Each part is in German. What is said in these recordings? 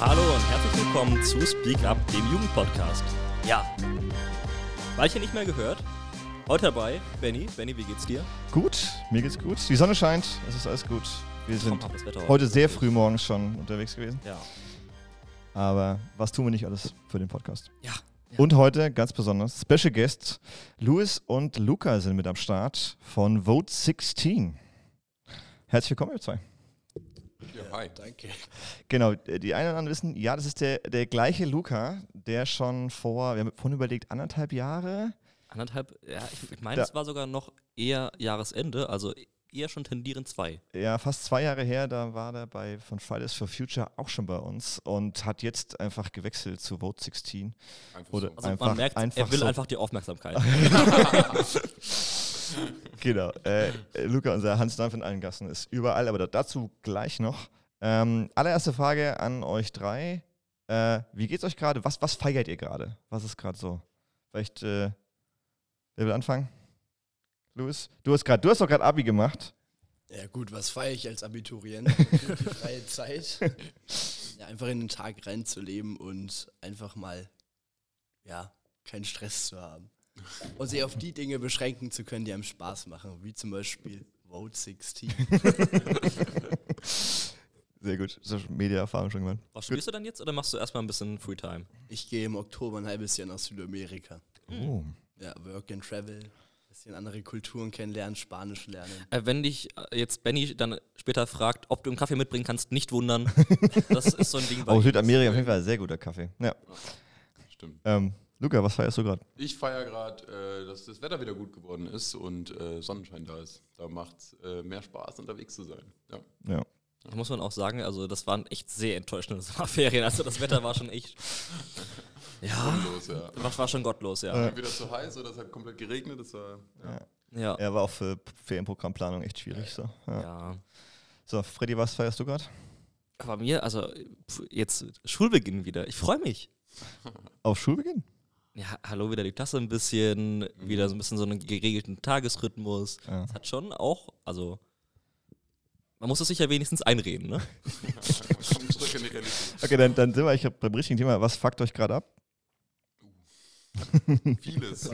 Hallo und herzlich willkommen zu Speak Up, dem Jugendpodcast. Ja. Weilchen nicht mehr gehört. Heute dabei, Benny. Benny, wie geht's dir? Gut, mir geht's gut. Die Sonne scheint, es ist alles gut. Wir sind Wetter heute sehr früh morgens schon unterwegs gewesen. Ja. Aber was tun wir nicht alles für den Podcast? Ja. Und heute ganz besonders Special Guests Louis und Luca sind mit am Start von Vote 16. Herzlich willkommen, ihr zwei. Ja, hi. Danke. Genau, die einen oder anderen wissen, ja, das ist der, der gleiche Luca, der schon vor, wir haben vorhin überlegt, anderthalb Jahre. Anderthalb, ja, ich, ich meine, es war sogar noch eher Jahresende, also eher schon tendierend zwei. Ja, fast zwei Jahre her, da war der bei von Fridays for Future auch schon bei uns und hat jetzt einfach gewechselt zu Vote 16. Einfach Oder- so. Also Einfach- man merkt, einfach er will so. einfach die Aufmerksamkeit. Genau. Äh, äh, Luca, unser Hans Dampf in allen Gassen, ist überall, aber da- dazu gleich noch. Ähm, allererste Frage an euch drei. Äh, wie geht's euch gerade? Was, was feiert ihr gerade? Was ist gerade so? Vielleicht, äh, wer will anfangen? Louis? Du hast gerade, du hast doch gerade Abi gemacht. Ja gut, was feiere ich als Abiturient? Die freie Zeit. Ja, einfach in den Tag reinzuleben und einfach mal, ja, keinen Stress zu haben. Und sich auf die Dinge beschränken zu können, die einem Spaß machen, wie zum Beispiel Vote 16. Sehr gut. Das ist Media-Erfahrung schon gemacht. Was studierst du dann jetzt oder machst du erstmal ein bisschen Freetime? Ich gehe im Oktober ein halbes Jahr nach Südamerika. Oh. Ja, Work and Travel, bisschen andere Kulturen kennenlernen, Spanisch lernen. Äh, wenn dich äh, jetzt Benny dann später fragt, ob du einen Kaffee mitbringen kannst, nicht wundern. Das ist so ein Ding. bei Oh. Südamerika auf jeden Fall sehr guter Kaffee. Ja. Stimmt. Ähm, Luca, was feierst du gerade? Ich feiere gerade, äh, dass das Wetter wieder gut geworden ist und äh, Sonnenschein da ist. Da macht es äh, mehr Spaß, unterwegs zu sein. Ja. Ja. Das muss man auch sagen, also das waren echt sehr enttäuschende Sommerferien. Also das Wetter war schon echt. Ja, Los, ja. das war schon gottlos, ja. Entweder zu heiß oder es hat komplett geregnet. Das war, ja. Ja. Er war auch für Ferienprogrammplanung echt schwierig. So, ja. ja. so Freddy, was feierst du gerade? Bei mir, also jetzt Schulbeginn wieder. Ich freue mich. Auf Schulbeginn? Ja, hallo, wieder die Klasse ein bisschen, wieder so ein bisschen so einen geregelten Tagesrhythmus. Ja. Das hat schon auch, also man muss es sich ja wenigstens einreden, ne? Komm zurück in die Realität. Okay, dann, dann sind wir eigentlich beim richtigen Thema. Was fuckt euch gerade ab? Vieles.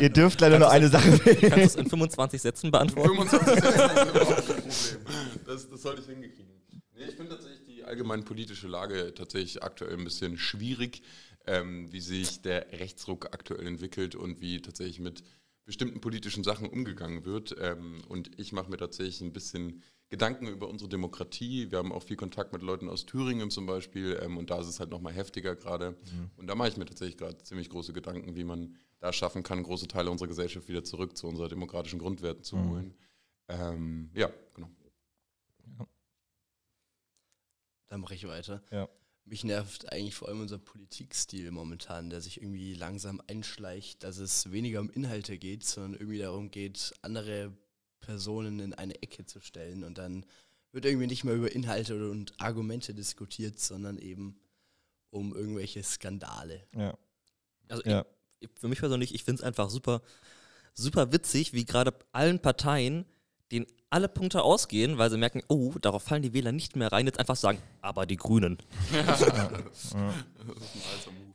Ihr dürft leider nur eine Sache wählen. Kannst du es in 25 Sätzen beantworten? 25 Sätze ist überhaupt kein Problem. Das, das sollte ich hinkriegen. Nee, ich finde tatsächlich die allgemein politische Lage tatsächlich aktuell ein bisschen schwierig, ähm, wie sich der Rechtsruck aktuell entwickelt und wie tatsächlich mit bestimmten politischen Sachen umgegangen wird. Ähm, und ich mache mir tatsächlich ein bisschen Gedanken über unsere Demokratie. Wir haben auch viel Kontakt mit Leuten aus Thüringen zum Beispiel ähm, und da ist es halt nochmal heftiger gerade. Und da mache ich mir tatsächlich gerade ziemlich große Gedanken, wie man da schaffen kann, große Teile unserer Gesellschaft wieder zurück zu unseren demokratischen Grundwerten zu holen. Ähm, ja, genau. Dann mache ich weiter. Ja. Mich nervt eigentlich vor allem unser Politikstil momentan, der sich irgendwie langsam einschleicht, dass es weniger um Inhalte geht, sondern irgendwie darum geht, andere Personen in eine Ecke zu stellen und dann wird irgendwie nicht mehr über Inhalte und Argumente diskutiert, sondern eben um irgendwelche Skandale. Ja. Also Ja. ich, für mich persönlich, ich finde es einfach super, super witzig, wie gerade allen Parteien, denen alle Punkte ausgehen, weil sie merken, oh, darauf fallen die Wähler nicht mehr rein, jetzt einfach sagen, aber die Grünen. Heißer Move.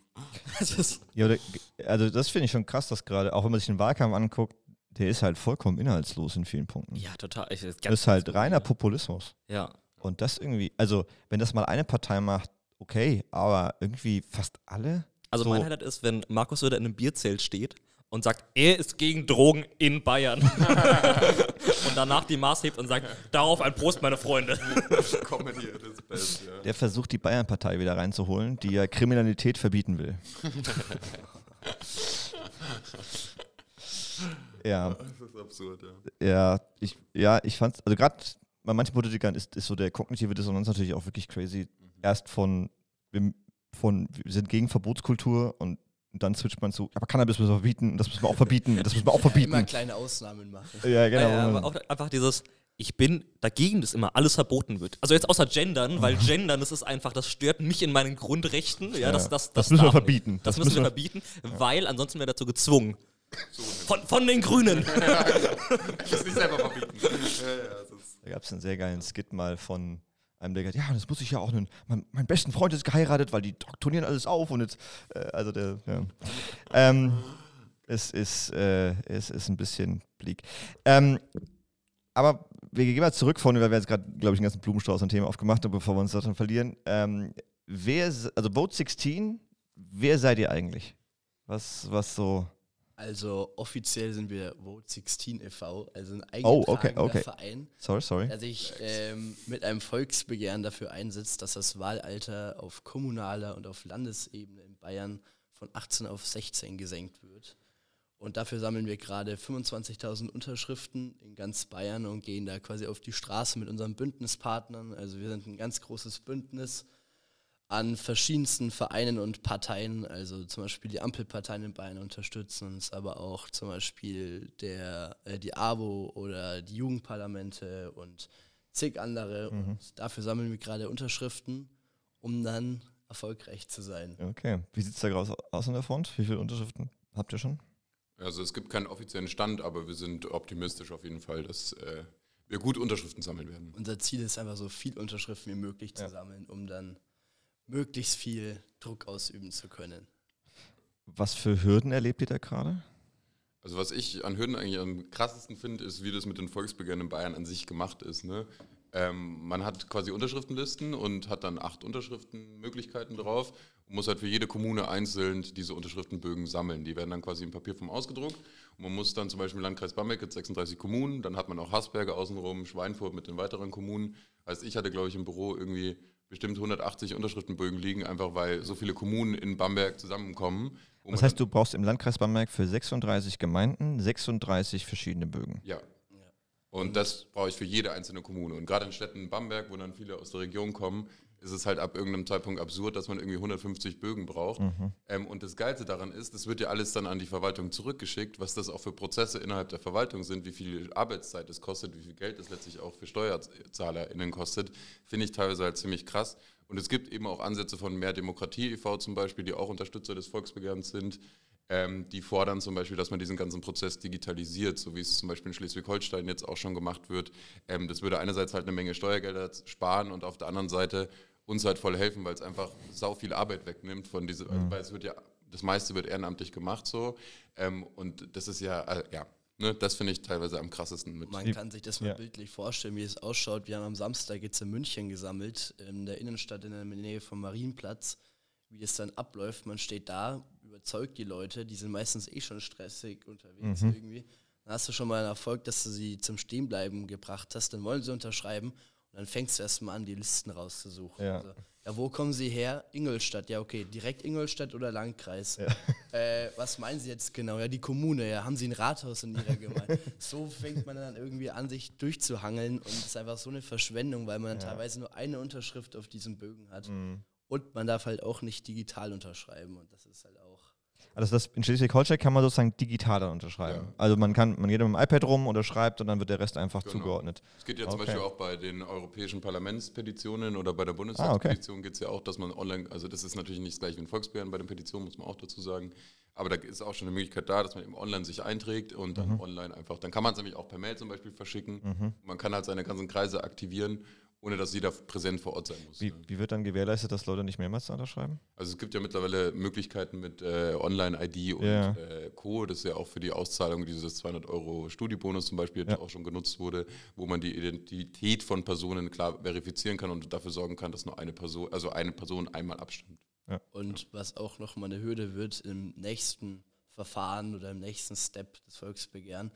Das ja oder, also das finde ich schon krass, dass gerade, auch wenn man sich den Wahlkampf anguckt, der ist halt vollkommen inhaltslos in vielen Punkten. ja, total. Ich, das ist halt reiner Populismus. Ja. Und das irgendwie, also wenn das mal eine Partei macht, okay, aber irgendwie fast alle? Also So. mein Highlight ist, wenn Markus Söder in einem Bierzelt steht und sagt, er ist gegen Drogen in Bayern. und danach die Maß hebt und sagt, darauf ein Prost, meine Freunde. Comedy at its best, ja. Der versucht, die Bayern-Partei wieder reinzuholen, die ja Kriminalität verbieten will. ja, Das ist absurd, ja. ja, ich, ja, ich fand's, also gerade bei manchen Politikern ist, ist so der kognitive Dissonanz natürlich auch wirklich crazy. Erst von, wir, von, wir sind gegen Verbotskultur und dann switcht man zu, aber Cannabis müssen wir verbieten, das müssen wir auch verbieten, das müssen wir auch Immer verbieten. kleine Ausnahmen machen. Ja, genau. Ja, aber auch einfach dieses, ich bin dagegen, dass immer alles verboten wird. Also jetzt außer Gendern, weil Gendern, das ist einfach, das stört mich in meinen Grundrechten. Ja, das, das, Das müssen wir verbieten. Das, Das müssen wir- verbieten, weil ansonsten wäre dazu gezwungen. Von, von den Grünen. Ich es nicht selber verbieten. Da gab es einen sehr geilen Skit mal von einem, der gesagt ja, das muss ich ja auch, einen, mein, mein besten Freund ist geheiratet, weil die turnieren alles auf und jetzt, äh, also der, ja. ähm, es ist, äh, es ist ein bisschen bleak. Ähm, aber wir gehen mal zurück vorne, weil wir jetzt gerade, glaube ich, einen ganzen Blumenstrauß an Themen aufgemacht haben, bevor wir uns daran verlieren. Ähm, wer, also Vote 16, wer seid ihr eigentlich? Was, was so. Also offiziell sind wir Vote 16 e.V., also ein Oh, eingetragener okay, okay. Verein, Sorry, sorry. der sich ähm, mit einem Volksbegehren dafür einsetzt, dass das Wahlalter auf kommunaler und auf Landesebene in Bayern von 18 auf 16 gesenkt wird. Und dafür sammeln wir gerade 25.000 Unterschriften in ganz Bayern und gehen da quasi auf die Straße mit unseren Bündnispartnern. Also wir sind ein ganz großes Bündnis an verschiedensten Vereinen und Parteien, also zum Beispiel die Ampelparteien in Bayern unterstützen uns, aber auch zum Beispiel der, äh, die AWO oder die Jugendparlamente und zig andere. Und dafür sammeln wir gerade Unterschriften, um dann erfolgreich zu sein. Okay. Wie sieht es da aus, aus an der Front? Wie viele Unterschriften habt ihr schon? Also es gibt keinen offiziellen Stand, aber wir sind optimistisch auf jeden Fall, dass äh, wir gut Unterschriften sammeln werden. Unser Ziel ist einfach so viel Unterschriften wie möglich zu Ja. sammeln, um dann möglichst viel Druck ausüben zu können. Was für Hürden erlebt ihr da gerade? Also was ich an Hürden eigentlich am krassesten finde, ist, wie das mit den Volksbegehren in Bayern an sich gemacht ist. Ne? Ähm, man hat quasi Unterschriftenlisten und hat dann acht Unterschriftenmöglichkeiten drauf und muss halt für jede Kommune einzeln diese Unterschriftenbögen sammeln. Die werden dann quasi im Papierform ausgedruckt und man muss dann zum Beispiel im Landkreis Bamberg jetzt 36 Kommunen, dann hat man auch Hasberge außenrum, Schweinfurt mit den weiteren Kommunen. Also ich hatte, glaube ich, im Büro irgendwie bestimmt 180 Unterschriftenbögen liegen, einfach weil so viele Kommunen in Bamberg zusammenkommen. Das heißt, du brauchst im Landkreis Bamberg für 36 Gemeinden 36 verschiedene Bögen. Ja. Und das brauche ich für jede einzelne Kommune. Und gerade in Städten Bamberg, wo dann viele aus der Region kommen, ist es halt ab irgendeinem Zeitpunkt absurd, dass man irgendwie 150 Bögen braucht. Ähm, und das Geilste daran ist, das wird ja alles dann an die Verwaltung zurückgeschickt, was das auch für Prozesse innerhalb der Verwaltung sind, wie viel Arbeitszeit es kostet, wie viel Geld es letztlich auch für SteuerzahlerInnen kostet, finde ich teilweise halt ziemlich krass. Und es gibt eben auch Ansätze von Mehr Demokratie e.V. zum Beispiel, die auch Unterstützer des Volksbegehrens sind, ähm, die fordern zum Beispiel, dass man diesen ganzen Prozess digitalisiert, so wie es zum Beispiel in Schleswig-Holstein jetzt auch schon gemacht wird. Ähm, das würde einerseits halt eine Menge Steuergelder sparen und auf der anderen Seite uns halt voll helfen, weil es einfach sau viel Arbeit wegnimmt von diese, also, weil es wird ja, das meiste wird ehrenamtlich gemacht so. Ähm, und das ist ja, äh, ja, ne, das finde ich teilweise am krassesten mit. Man kann sich das mal Ja. bildlich vorstellen, wie es ausschaut. Wir haben am Samstag jetzt in München gesammelt, in der Innenstadt in der Nähe vom Marienplatz, wie es dann abläuft. Man steht da, überzeugt die Leute, die sind meistens eh schon stressig unterwegs irgendwie. Dann hast du schon mal einen Erfolg, dass du sie zum Stehenbleiben gebracht hast, dann wollen sie unterschreiben und dann fängst du erstmal an, die Listen rauszusuchen. Ja. Also, ja, wo kommen sie her? Ingolstadt, ja, okay, direkt Ingolstadt oder Landkreis? Äh, was meinen Sie jetzt genau? Ja, die Kommune, ja, haben Sie ein Rathaus in Ihrer Gemeinde? so fängt man dann irgendwie an, sich durchzuhangeln und es ist einfach so eine Verschwendung, weil man dann teilweise nur eine Unterschrift auf diesem Bögen hat. Und man darf halt auch nicht digital unterschreiben und das ist halt. Also das in Schleswig-Holstein kann man sozusagen digital dann unterschreiben. Ja. Also man kann, man geht mit dem iPad rum, unterschreibt und dann wird der Rest einfach Genau. zugeordnet. Es geht ja zum Okay. Beispiel auch bei den europäischen Parlamentspetitionen oder bei der Ah, Bundestagspetition geht es ja auch, dass man online, also das ist natürlich nicht das gleiche wie ein Volksbegehren bei den Petitionen, muss man auch dazu sagen. Aber da ist auch schon eine Möglichkeit da, dass man eben online sich einträgt und dann Mhm. online einfach, dann kann man es nämlich auch per Mail zum Beispiel verschicken. Man kann halt seine ganzen Kreise aktivieren, ohne dass jeder präsent vor Ort sein muss. Wie, wie wird dann gewährleistet, dass Leute nicht mehrmals unterschreiben? Also es gibt ja mittlerweile Möglichkeiten mit äh, Online-ID und Ja. äh, Co., das ja auch für die Auszahlung dieses 200 Euro Studiebonus zum Beispiel Ja. auch schon genutzt wurde, wo man die Identität von Personen klar verifizieren kann und dafür sorgen kann, dass nur eine Person, also eine Person einmal abstimmt. Und was auch nochmal eine Hürde wird im nächsten Verfahren oder im nächsten Step des Volksbegehren,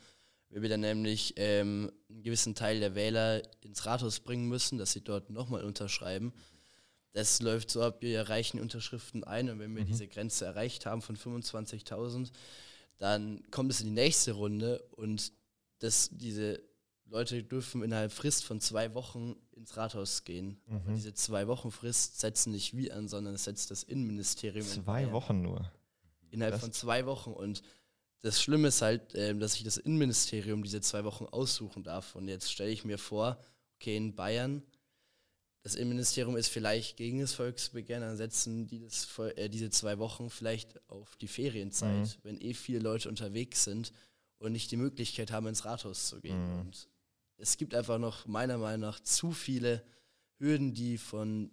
wenn wir dann nämlich ähm, einen gewissen Teil der Wähler ins Rathaus bringen müssen, dass sie dort nochmal unterschreiben. Das läuft so ab, wir erreichen Unterschriften ein und wenn wir diese Grenze erreicht haben von 25.000, dann kommt es in die nächste Runde und das, diese Leute dürfen innerhalb Frist von zwei Wochen ins Rathaus gehen. Aber diese zwei Wochen Frist setzen nicht wir an, sondern es setzt das Innenministerium in Zwei Bayern Wochen nur. innerhalb Das- von zwei Wochen. Und das Schlimme ist halt, ähm, dass sich das Innenministerium diese zwei Wochen aussuchen darf. Und jetzt stelle ich mir vor, okay, in Bayern, das Innenministerium ist vielleicht gegen das Volksbegehren, dann setzen die das, äh, diese zwei Wochen vielleicht auf die Ferienzeit, Mhm. wenn eh viele Leute unterwegs sind und nicht die Möglichkeit haben, ins Rathaus zu gehen. Mhm. Und es gibt einfach noch meiner Meinung nach zu viele Hürden, die von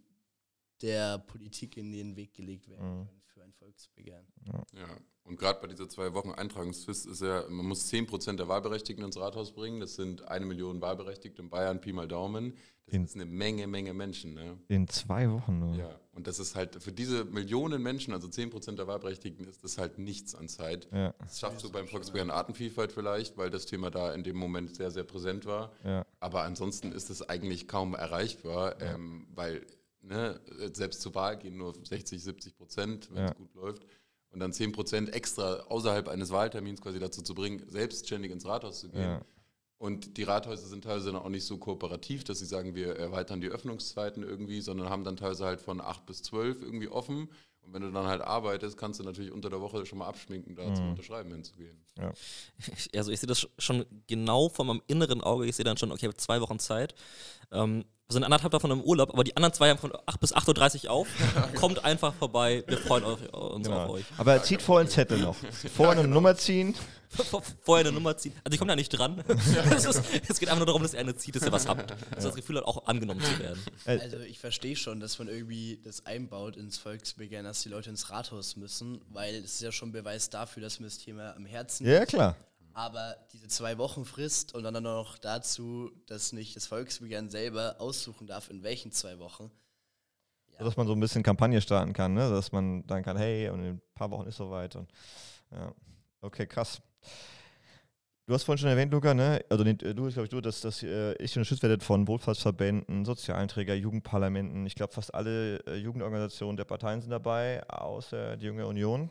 der Politik in den Weg gelegt werden Mhm. können für ein Volksbegehren. Ja, und gerade bei dieser zwei Wochen Eintragungsfrist ist ja, man muss 10% der Wahlberechtigten ins Rathaus bringen. Das sind eine Million Wahlberechtigte in Bayern, Pi mal Daumen. Das In- ist eine Menge, Menge Menschen. Ne? In zwei Wochen nur. Ja, und das ist halt für diese Millionen Menschen, also 10% der Wahlberechtigten, ist das halt nichts an Zeit. Ja, Das schaffst du beim Volksbegehren Artenvielfalt vielleicht, weil das Thema da in dem Moment sehr, sehr präsent war. ja. Aber ansonsten ist es eigentlich kaum erreichbar, ähm, weil ne, selbst zur Wahl gehen nur 60, 70 Prozent, wenn Ja. es gut läuft. Und dann 10 Prozent extra außerhalb eines Wahltermins quasi dazu zu bringen, selbstständig ins Rathaus zu gehen. Ja. Und die Rathäuser sind teilweise dann auch nicht so kooperativ, dass sie sagen, wir erweitern die Öffnungszeiten irgendwie, sondern haben dann teilweise halt von 8 bis 12 irgendwie offen. Und wenn du dann halt arbeitest, kannst du natürlich unter der Woche schon mal abschminken, da zum Unterschreiben hinzugehen. Ich- Also ich sehe das schon genau vor meinem inneren Auge. Ich sehe dann schon, okay, ich habe zwei Wochen Zeit. Ähm, wir sind anderthalb davon im Urlaub, aber die anderen zwei haben von 8 bis 8.30 Uhr auf. Kommt einfach vorbei. Wir freuen euch, uns auf Genau. euch. Aber zieht vorher einen Zettel noch. Vorher eine Nummer ziehen. Vorher eine Nummer ziehen. Also ich komme da nicht dran. Es, ist, es geht einfach nur darum, dass ihr eine zieht, dass ihr was habt. Dass ihr das Gefühl hat, auch angenommen zu werden. Also ich verstehe schon, dass man irgendwie das einbaut ins Volksbegehren, dass die Leute ins Rathaus müssen, weil es ist ja schon Beweis dafür, dass mir das Thema am Herzen Ja, liegt. klar. Aber diese zwei Wochen Frist und dann noch dazu, dass nicht das Volksbegehren selber aussuchen darf, in welchen zwei Wochen. So, dass man so ein bisschen Kampagne starten kann, ne? dass man dann kann, hey, und in ein paar Wochen ist soweit. Und, ja. Okay, krass. Du hast vorhin schon erwähnt, Luca, ne? Also nee, du, glaube ich, du, dass, dass äh, ich unterstützt werdet von Wohlfahrtsverbänden, sozialen Jugendparlamenten. Ich glaube, fast alle äh, Jugendorganisationen der Parteien sind dabei, außer die Junge Union,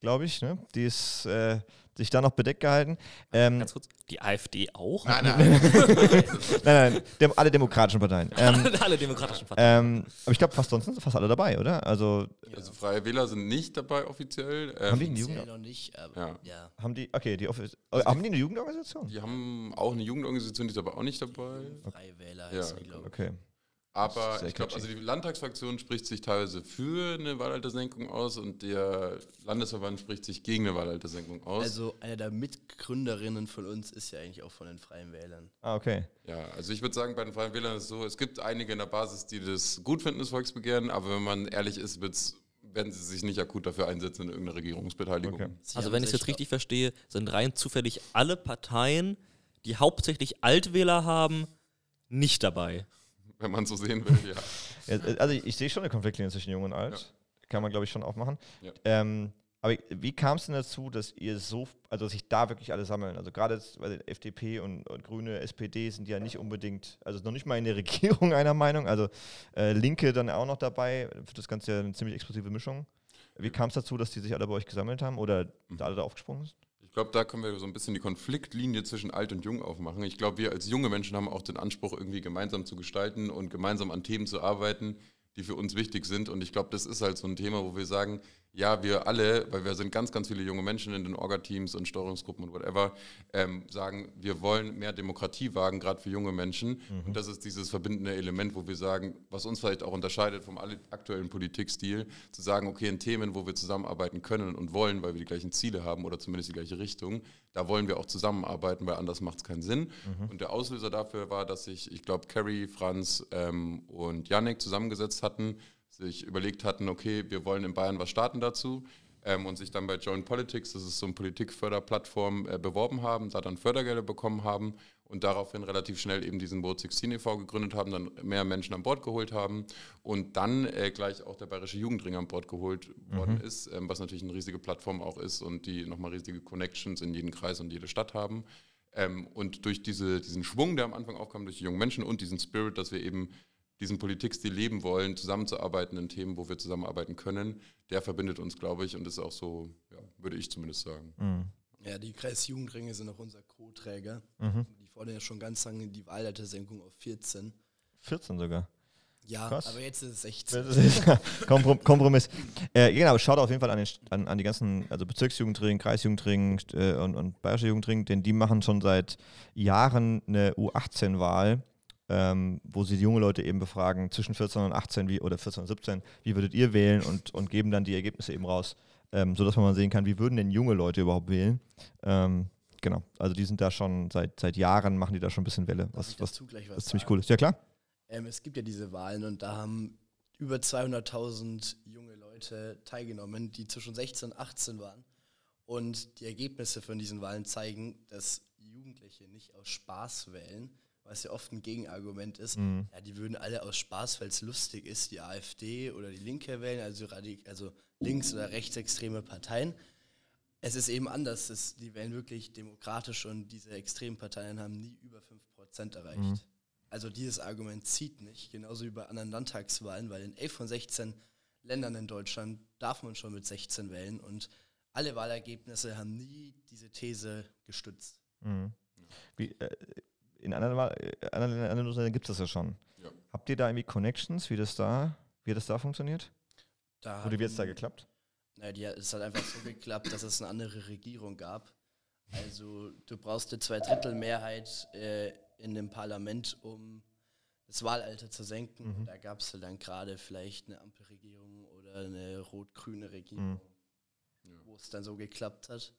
glaube ich, ne? Die ist äh, sich da noch bedeckt gehalten. Ähm, Ganz kurz, die AfD auch? Nein, nein. nein, nein, dem, alle demokratischen Parteien. Ähm, Alle demokratischen Parteien. ähm, aber ich glaube, fast sonst sind fast alle dabei, oder? Also Also Freie Wähler sind nicht dabei offiziell. Ähm, haben die eine Offiziell Jugend? noch nicht, aber Ja. ja. Haben die, okay, die Office, haben die eine Jugendorganisation? Die haben auch eine Jugendorganisation, die ist aber auch nicht dabei. Freie Wähler Ja, heißen die, glaube ich. Okay. Aber ich glaube, also die Landtagsfraktion spricht sich teilweise für eine Wahlaltersenkung aus und der Landesverband spricht sich gegen eine Wahlaltersenkung aus. Also eine der Mitgründerinnen von uns ist ja eigentlich auch von den Freien Wählern. Ah, okay. ja, also ich würde sagen, bei den Freien Wählern ist es so, es gibt einige in der Basis, die das gut finden, das Volksbegehren, aber wenn man ehrlich ist, wird's, werden sie sich nicht akut dafür einsetzen in irgendeiner Regierungsbeteiligung. Okay. Also wenn ich es jetzt richtig verstehe, sind rein zufällig alle Parteien, die hauptsächlich Altwähler haben, nicht dabei. Wenn man so sehen will, ja. Ja, äh, also ich, ich sehe schon eine Konfliktlinie zwischen Jung und Alt. Kann man, glaube ich, schon aufmachen. Ja. Ähm, aber wie kam es denn dazu, dass ihr so, also sich da wirklich alle sammeln? Also gerade FDP und, und Grüne, SPD sind ja nicht unbedingt, also noch nicht mal in der Regierung einer Meinung. Also äh, Linke dann auch noch dabei. Für das Ganze ja eine ziemlich explosive Mischung. Wie kam es dazu, dass die sich alle bei euch gesammelt haben oder da alle da aufgesprungen sind? Ich glaube, da können wir so ein bisschen die Konfliktlinie zwischen alt und jung aufmachen. Ich glaube, wir als junge Menschen haben auch den Anspruch, irgendwie gemeinsam zu gestalten und gemeinsam an Themen zu arbeiten, die für uns wichtig sind. Und ich glaube, das ist halt so ein Thema, wo wir sagen, ja, wir alle, weil wir sind ganz, ganz viele junge Menschen in den Orga-Teams und Steuerungsgruppen und whatever, ähm, sagen, wir wollen mehr Demokratie wagen, gerade für junge Menschen. Und das ist dieses verbindende Element, wo wir sagen, was uns vielleicht auch unterscheidet vom aktuellen Politikstil, zu sagen, okay, in Themen, wo wir zusammenarbeiten können und wollen, weil wir die gleichen Ziele haben oder zumindest die gleiche Richtung, da wollen wir auch zusammenarbeiten, weil anders macht es keinen Sinn. Und der Auslöser dafür war, dass sich, ich glaube, Carrie, Franz ähm, und Yannick zusammengesetzt hatten, sich überlegt hatten, okay, wir wollen in Bayern was starten dazu ähm, und sich dann bei Join Politics, das ist so eine Politikförderplattform, äh, beworben haben, da dann Fördergelder bekommen haben und daraufhin relativ schnell eben diesen Boot 16 e.V. gegründet haben, dann mehr Menschen an Bord geholt haben und dann äh, gleich auch der Bayerische Jugendring an Bord geholt worden ist, ähm, was natürlich eine riesige Plattform auch ist und die nochmal riesige Connections in jeden Kreis und jede Stadt haben. Ähm, und durch diese, diesen Schwung, der am Anfang aufkam, durch die jungen Menschen und diesen Spirit, dass wir eben diesen Politikstil leben wollen, zusammenzuarbeiten in Themen, wo wir zusammenarbeiten können, der verbindet uns, glaube ich, und ist auch so, ja, würde ich zumindest sagen. Mhm. Ja, die Kreisjugendringe sind auch unser Co-Träger. Mhm. Die fordern ja schon ganz lange die Wahlaltersenkung auf 14. 14 sogar. Ja, Krass. aber jetzt ist es 16. Das ist Komprom Kompromiss. Äh, genau, schaut auf jeden Fall an, den, an, an die ganzen, also Bezirksjugendring, Kreisjugendring äh, und, und Bayerische Jugendring, denn die machen schon seit Jahren eine U18-Wahl, ähm, wo sie junge Leute eben befragen, zwischen 14 und 18 wie, oder 14 und 17, wie würdet ihr wählen und, und geben dann die Ergebnisse eben raus, ähm, sodass man mal sehen kann, wie würden denn junge Leute überhaupt wählen. Ähm, genau. Also die sind da schon seit, seit Jahren, machen die da schon ein bisschen Welle, was, was, was was ziemlich cool ist. Ja klar. Ähm, es gibt ja diese Wahlen und da haben über 200.000 junge Leute teilgenommen, die zwischen 16 und 18 waren. Und die Ergebnisse von diesen Wahlen zeigen, dass Jugendliche nicht aus Spaß wählen, was ja oft ein Gegenargument ist. Mhm. Ja, die würden alle aus Spaß, weil es lustig ist, die AfD oder die Linke wählen, also, radik also links- oder rechtsextreme Parteien. Es ist eben anders. Es, die wählen wirklich demokratisch und diese extremen Parteien haben nie über 5% erreicht. Mhm. Also dieses Argument zieht nicht, genauso wie bei anderen Landtagswahlen, weil in 11 von 16 Ländern in Deutschland darf man schon mit 16 wählen und alle Wahlergebnisse haben nie diese These gestützt. Mhm. Wie, äh, in anderen, Wahl- äh, anderen, anderen Ländern gibt es das ja schon. Ja. Habt ihr da irgendwie Connections, wie das da, wie das da funktioniert? Da Oder wie jetzt da hatten- geklappt? Na, die, es hat einfach so geklappt, dass es eine andere Regierung gab. Also du brauchst eine Zweidrittelmehrheit äh, in dem Parlament, um das Wahlalter zu senken. Mhm. Und da gab es dann gerade vielleicht eine Ampelregierung oder eine rot-grüne Regierung, Ja. wo es dann so geklappt hat.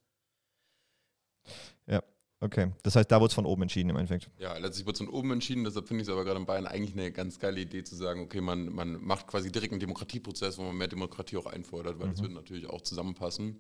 Okay, das heißt, da wurde es von oben entschieden im Endeffekt. Ja, letztlich wird es von oben entschieden, deshalb finde ich es aber gerade in Bayern eigentlich eine ganz geile Idee zu sagen, okay, man, man macht quasi direkt einen Demokratieprozess, wo man mehr Demokratie auch einfordert, weil das Mhm. würde natürlich auch zusammenpassen,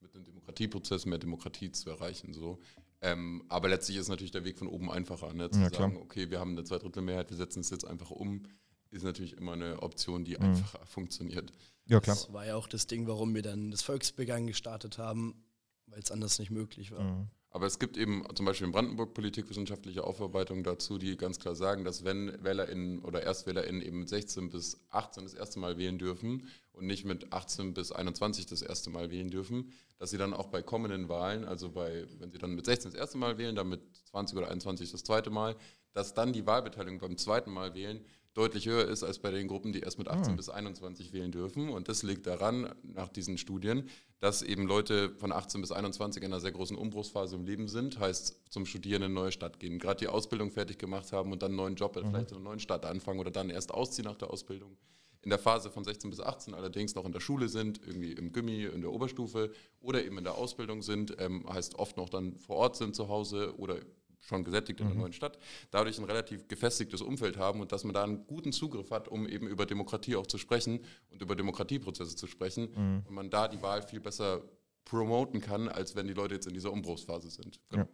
mit einem Demokratieprozess mehr Demokratie zu erreichen. So. Ähm, aber letztlich ist natürlich der Weg von oben einfacher, ne? zu Ja, klar. sagen, okay, wir haben eine Zweidrittelmehrheit, wir setzen es jetzt einfach um, ist natürlich immer eine Option, die Mhm. einfacher funktioniert. Ja, klar. Das war ja auch das Ding, warum wir dann das Volksbegehren gestartet haben, weil es anders nicht möglich war. Mhm. Aber es gibt eben zum Beispiel in Brandenburg politikwissenschaftliche Aufarbeitungen dazu, die ganz klar sagen, dass wenn WählerInnen oder ErstwählerInnen eben mit 16 bis 18 das erste Mal wählen dürfen und nicht mit 18 bis 21 das erste Mal wählen dürfen, dass sie dann auch bei kommenden Wahlen, also bei, wenn sie dann mit 16 das erste Mal wählen, dann mit 20 oder 21 das zweite Mal, dass dann die Wahlbeteiligung beim zweiten Mal wählen deutlich höher ist als bei den Gruppen, die erst mit 18 Ah. bis 21 wählen dürfen. Und das liegt daran, nach diesen Studien, dass eben Leute von 18 bis 21 in einer sehr großen Umbruchsphase im Leben sind, heißt zum Studieren in eine neue Stadt gehen, gerade die Ausbildung fertig gemacht haben und dann einen neuen Job, vielleicht in einer neuen Stadt anfangen oder dann erst ausziehen nach der Ausbildung. In der Phase von 16 bis 18 allerdings noch in der Schule sind, irgendwie im Gimmi, in der Oberstufe oder eben in der Ausbildung sind, ähm, heißt oft noch dann vor Ort sind zu Hause oder schon gesättigt in der neuen Stadt, dadurch ein relativ gefestigtes Umfeld haben und dass man da einen guten Zugriff hat, um eben über Demokratie auch zu sprechen und über Demokratieprozesse zu sprechen und man da die Wahl viel besser promoten kann, als wenn die Leute jetzt in dieser Umbruchsphase sind. Ja.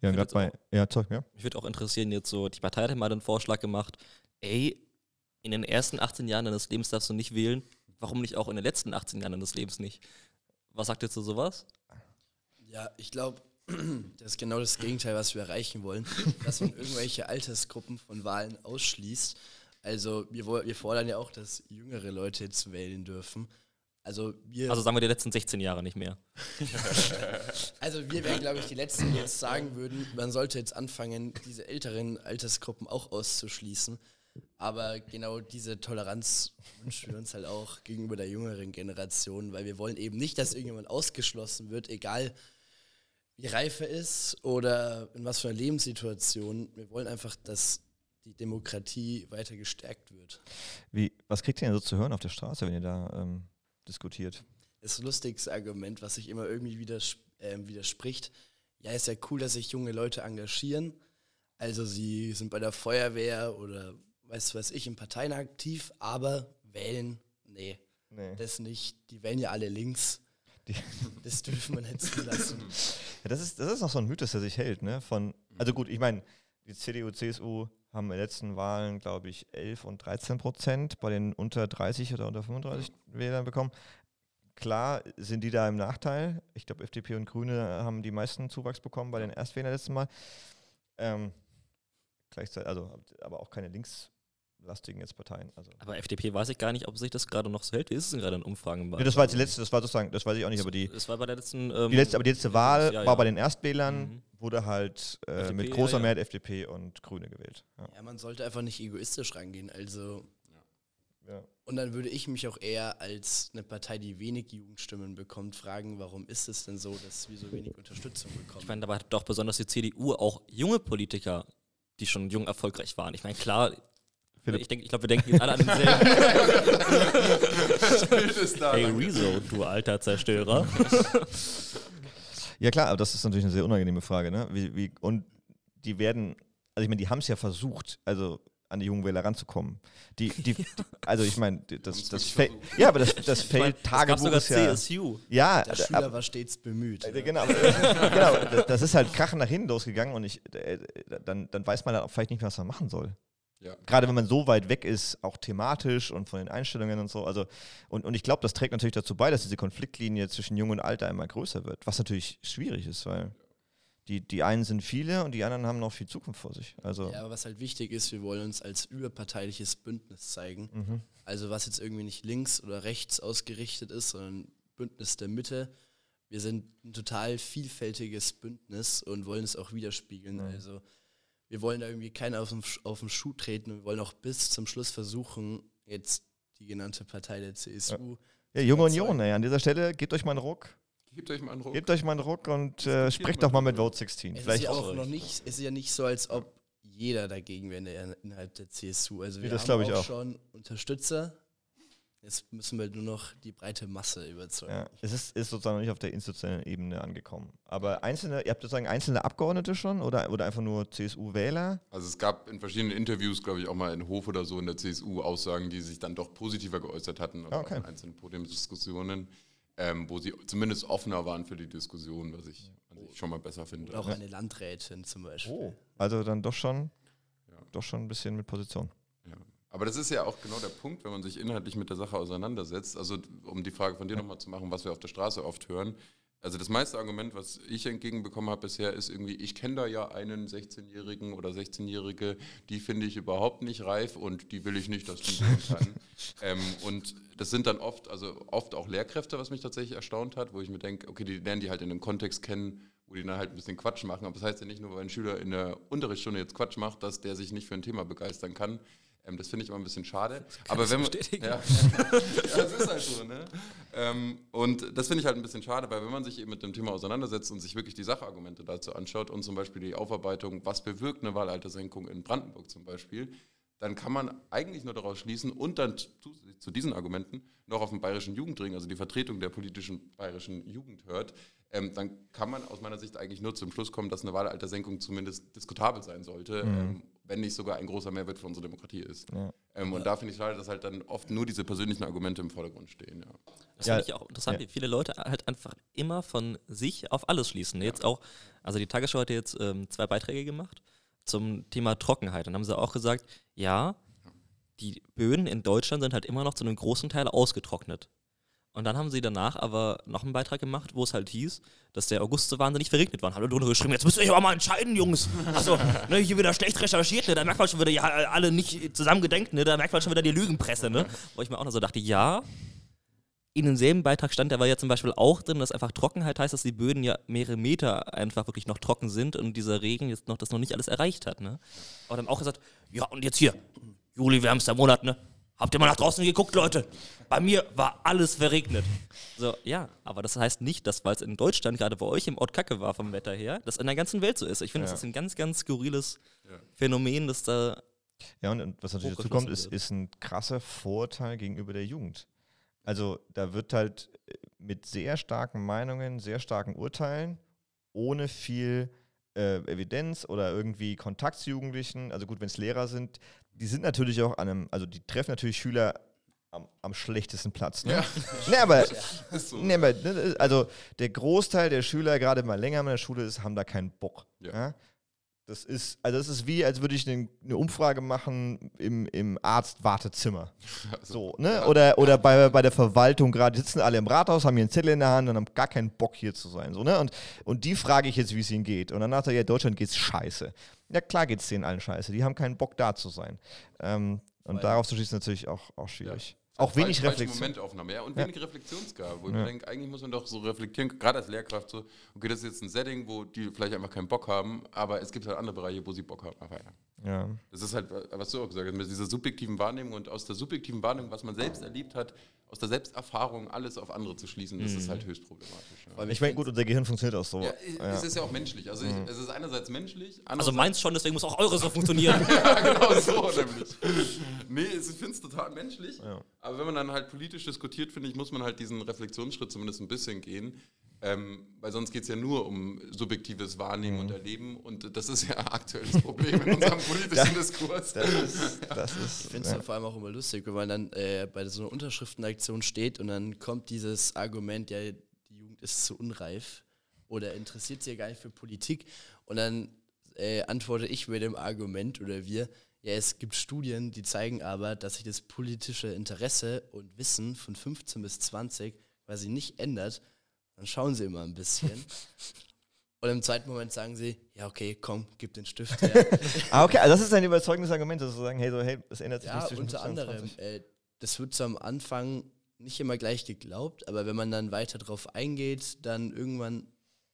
Ja, bei. Ja, sorry, ja. Mich würde auch interessieren, jetzt so, die Partei hat ja mal den Vorschlag gemacht, ey, in den ersten 18 Jahren deines Lebens darfst du nicht wählen, warum nicht auch in den letzten 18 Jahren deines Lebens nicht? Was sagt ihr zu sowas? Ja, ich glaube, das ist genau das Gegenteil, was wir erreichen wollen, dass man irgendwelche Altersgruppen von Wahlen ausschließt. Also wir, wir fordern ja auch, dass jüngere Leute jetzt wählen dürfen. Also wir, Also sagen wir die letzten 16 Jahre nicht mehr. also wir wären, glaube ich, die Letzten, die jetzt sagen würden, man sollte jetzt anfangen, diese älteren Altersgruppen auch auszuschließen. Aber genau diese Toleranz wünschen wir uns halt auch gegenüber der jüngeren Generation, weil wir wollen eben nicht, dass irgendjemand ausgeschlossen wird, egal wie reif er ist oder in was für einer Lebenssituation. Wir wollen einfach, dass die Demokratie weiter gestärkt wird. Wie, was kriegt ihr denn so zu hören auf der Straße, wenn ihr da ähm, diskutiert? Das lustigste Argument, was sich immer irgendwie widers ähm, widerspricht, ja, ist ja cool, dass sich junge Leute engagieren. Also sie sind bei der Feuerwehr oder weiß was ich, in Parteien aktiv, aber wählen, nee, Nee. das nicht. Die wählen ja alle links. Die- Das dürfen wir nicht zulassen. Ja, das, ist, das ist noch so ein Mythos, der sich hält. Ne? Von, also gut, ich meine, die CDU, CSU haben in den letzten Wahlen, glaube ich, 11 und 13 Prozent bei den unter 30 oder unter 35 Wählern bekommen. Klar sind die da im Nachteil. Ich glaube, FDP und Grüne haben die meisten Zuwachs bekommen bei den Erstwählern letzten Mal. Ähm, gleichzeitig, also, aber auch keine linkslastigen jetzt Parteien. Also. Aber FDP weiß ich gar nicht, ob sich das gerade noch so hält. Wie ist es denn gerade in Umfragen? Ja, das war jetzt die letzte, das war sozusagen, das weiß ich auch nicht, aber die, Es war bei der letzten. Ähm, Die letzte, aber die letzte Wahl ja, war ja. bei den Erstwählern, Mhm. wurde halt äh, FDP, mit ja, großer ja. Mehrheit FDP und Grüne gewählt. Ja. Ja, man sollte einfach nicht egoistisch rangehen. Also Ja. Und dann würde ich mich auch eher als eine Partei, die wenig Jugendstimmen bekommt, fragen, warum ist es denn so, dass wir so wenig Unterstützung bekommen? Ich meine, dabei hat doch besonders die CDU auch junge Politiker, die schon jung erfolgreich waren. Ich meine, klar, Philipp. ich, denk, ich glaube, wir denken jetzt alle an denselben. Das Bild ist da. hey. Rezo, du alter Zerstörer. Ja klar, aber das ist natürlich eine sehr unangenehme Frage, ne? Wie, wie, und die werden, also ich meine, die haben es ja versucht, also an die jungen Wähler ranzukommen. Die, die, also ich meine, das, das versucht. ja, aber das, das Ich mein, Feld es gab Tagebuch sogar ist ja, CSU. ja, Der Schüler ab- war stets bemüht. äh, genau, genau, das- das ist halt krachen nach hinten losgegangen und ich, äh, dann, dann weiß man halt auch vielleicht nicht mehr, was man machen soll. Ja. Gerade wenn man so weit weg ist, auch thematisch und von den Einstellungen und so. Also, und, und ich glaube, das trägt natürlich dazu bei, dass diese Konfliktlinie zwischen Jung und Alter immer größer wird, was natürlich schwierig ist, weil die, die einen sind viele und die anderen haben noch viel Zukunft vor sich. Also, Ja, aber was halt wichtig ist, wir wollen uns als überparteiliches Bündnis zeigen. mhm. Also was jetzt irgendwie nicht links oder rechts ausgerichtet ist, sondern Bündnis der Mitte. Wir sind ein total vielfältiges Bündnis und wollen es auch widerspiegeln. Also wir wollen da irgendwie keinen auf den, auf den Schuh treten und wir wollen auch bis zum Schluss versuchen, jetzt die genannte Partei der CSU. ja, Junge überzeugen. Union, ey, an dieser Stelle, gebt euch mal einen Ruck. Gebt euch mal einen Ruck. Gebt euch mal einen Ruck und äh, sprecht doch mal mit. Vote 16. Es ist Vielleicht ja auch auch noch nicht, es ist ja nicht so, als ob jeder dagegen wäre innerhalb der CSU. Also wir das haben auch, auch. schon Unterstützer. Jetzt müssen wir nur noch die breite Masse überzeugen. Ja, es ist, ist sozusagen noch nicht auf der institutionellen Ebene angekommen. Aber einzelne, ihr habt sozusagen einzelne Abgeordnete schon oder, oder einfach nur CSU-Wähler? Also es gab in verschiedenen Interviews, glaube ich, auch mal in Hof oder so in der CSU Aussagen, die sich dann doch positiver geäußert hatten oder okay. in einzelnen Podiumsdiskussionen, ähm, wo sie zumindest offener waren für die Diskussion, was ich an sich schon mal besser finde. Und auch eine Landrätin zum Beispiel. Also dann doch schon, Ja. doch schon ein bisschen mit Position. Ja. Aber das ist ja auch genau der Punkt, wenn man sich inhaltlich mit der Sache auseinandersetzt. Also um die Frage von dir nochmal zu machen, was wir auf der Straße oft hören. Also das meiste Argument, was ich entgegenbekommen habe bisher, ist irgendwie, ich kenne da ja einen 16-Jährigen oder 16-Jährige, die finde ich überhaupt nicht reif und die will ich nicht, dass die wählen kann. ähm, und das sind dann oft, also oft auch Lehrkräfte, was mich tatsächlich erstaunt hat, wo ich mir denke, okay, die lernen die halt in einem Kontext kennen, wo die dann halt ein bisschen Quatsch machen. Aber das heißt ja nicht nur, weil ein Schüler in der Unterrichtsstunde jetzt Quatsch macht, dass der sich nicht für ein Thema begeistern kann. Ähm, das finde ich immer ein bisschen schade. Aber wenn man, bestätigen. ja, ja, das ist halt so, ne? Ähm, und das finde ich halt ein bisschen schade, weil wenn man sich eben mit dem Thema auseinandersetzt und sich wirklich die Sachargumente dazu anschaut und zum Beispiel die Aufarbeitung, was bewirkt eine Wahlaltersenkung in Brandenburg zum Beispiel, dann kann man eigentlich nur daraus schließen und dann zusätzlich zu diesen Argumenten noch auf den bayerischen Jugendring, also die Vertretung der politischen bayerischen Jugend hört, ähm, dann kann man aus meiner Sicht eigentlich nur zum Schluss kommen, dass eine Wahlaltersenkung zumindest diskutabel sein sollte, ähm, wenn nicht sogar ein großer Mehrwert für unsere Demokratie ist. Ja. Ähm, und da finde ich schade, dass halt dann oft nur diese persönlichen Argumente im Vordergrund stehen. Ja. Das Ja, finde ich auch interessant, ja. wie viele Leute halt einfach immer von sich auf alles schließen. Jetzt auch, also die Tagesschau hat jetzt ähm, zwei Beiträge gemacht zum Thema Trockenheit. Und haben sie auch gesagt, ja, die Böden in Deutschland sind halt immer noch zu einem großen Teil ausgetrocknet. Und dann haben sie danach aber noch einen Beitrag gemacht, wo es halt hieß, dass der August so wahnsinnig verregnet war. Haben drunter geschrieben, jetzt müsst ihr euch aber mal entscheiden, Jungs. Achso, ne, hier wieder schlecht recherchiert, ne? Da merkt man schon wieder, ja, alle nicht zusammen gedenkt, ne? Da merkt man schon wieder die Lügenpresse, ne? Wo ich mir auch noch so dachte, ja, in demselben Beitrag stand aber ja zum Beispiel auch drin, dass einfach Trockenheit heißt, dass die Böden ja mehrere Meter einfach wirklich noch trocken sind und dieser Regen jetzt noch das noch nicht alles erreicht hat. Ne? Aber dann auch gesagt, ja und jetzt hier, Juli, wärmster Monat, ne? Habt ihr mal nach draußen geguckt, Leute? Bei mir war alles verregnet. So, ja, aber das heißt nicht, dass, weil es in Deutschland gerade bei euch im Ort Kacke war vom Wetter her, dass in der ganzen Welt so ist. Ich finde, Ja. das ist ein ganz, ganz skurriles Ja. Phänomen, dass da Ja, und, und was natürlich dazu kommt, ist, ist ein krasser Vorurteil gegenüber der Jugend. Also da wird halt äh, mit sehr starken Meinungen, sehr starken Urteilen, ohne viel äh, Evidenz oder irgendwie Kontakt zu Jugendlichen, also gut, wenn es Lehrer sind, die sind natürlich auch an einem, also die treffen natürlich Schüler am, am schlechtesten Platz. Ne? Ja. Nee, aber, so. nee, aber ne, also der Großteil der Schüler, gerade mal länger in der Schule ist, haben da keinen Bock. Ja. Ja? Das ist, also das ist wie, als würde ich eine, Umfrage machen im, im Arzt-Wartezimmer. So, ne? Oder, oder bei, bei der Verwaltung gerade, die sitzen alle im Rathaus, haben hier einen Zettel in der Hand und haben gar keinen Bock hier zu sein. So, ne? und, und die frage ich jetzt, wie es ihnen geht. Und danach sagt er, ja, Deutschland geht's scheiße. Ja, klar geht's denen allen scheiße. Die haben keinen Bock da zu sein. Ähm, und Weil- darauf zu schließen, natürlich auch, auch schwierig. Auch Falsch- wenig Reflexion. Momentaufnahme, ja, und Ja. wenig Reflexionsgabe, wo ich Ja. mir denke, eigentlich muss man doch so reflektieren, gerade als Lehrkraft so, okay, das ist jetzt ein Setting, wo die vielleicht einfach keinen Bock haben, aber es gibt halt andere Bereiche, wo sie Bock haben. Aber ja. Ja. Das ist halt, was du auch gesagt hast, mit dieser subjektiven Wahrnehmung und aus der subjektiven Wahrnehmung, was man selbst erlebt hat, aus der Selbsterfahrung alles auf andere zu schließen, das ist halt höchst problematisch. Ja. Ich meine, gut, unser Gehirn funktioniert auch so. Ja, Ja. es ist ja auch menschlich. Also ich, es ist einerseits menschlich, Also andererseits meins schon, deswegen muss auch eure so funktionieren. ja, genau so nämlich. Nee, ich finde es total menschlich. Ja. Aber wenn man dann halt politisch diskutiert, finde ich, muss man halt diesen Reflexionsschritt zumindest ein bisschen gehen. Ähm, weil sonst geht es ja nur um subjektives Wahrnehmen Mhm. und Erleben. Und das ist ja aktuell das Problem in unserem politischen Diskurs. Das ist, das ist Ich finde es ja. vor allem auch immer lustig, wenn man dann äh, bei so einer Unterschriftenaktion steht und dann kommt dieses Argument, ja, die Jugend ist zu unreif oder interessiert sich ja gar nicht für Politik. Und dann äh, antworte ich mit dem Argument oder wir, ja, es gibt Studien, die zeigen aber, dass sich das politische Interesse und Wissen von 15 bis 20 quasi nicht ändert. Dann schauen sie immer ein bisschen. Und im zweiten Moment sagen sie, ja, okay, komm, gib den Stift her. Ah, okay, also das ist ein überzeugendes Argument, dass sie sagen, hey, so, hey, es ändert sich Ja, nicht zwischen unter 15 und anderem. 20. Äh, das wird so am Anfang nicht immer gleich geglaubt, aber wenn man dann weiter drauf eingeht, dann irgendwann,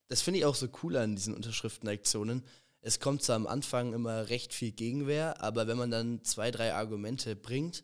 das finde ich auch so cool an diesen Unterschriftenaktionen. Es kommt zwar am Anfang immer recht viel Gegenwehr, aber wenn man dann zwei, drei Argumente bringt,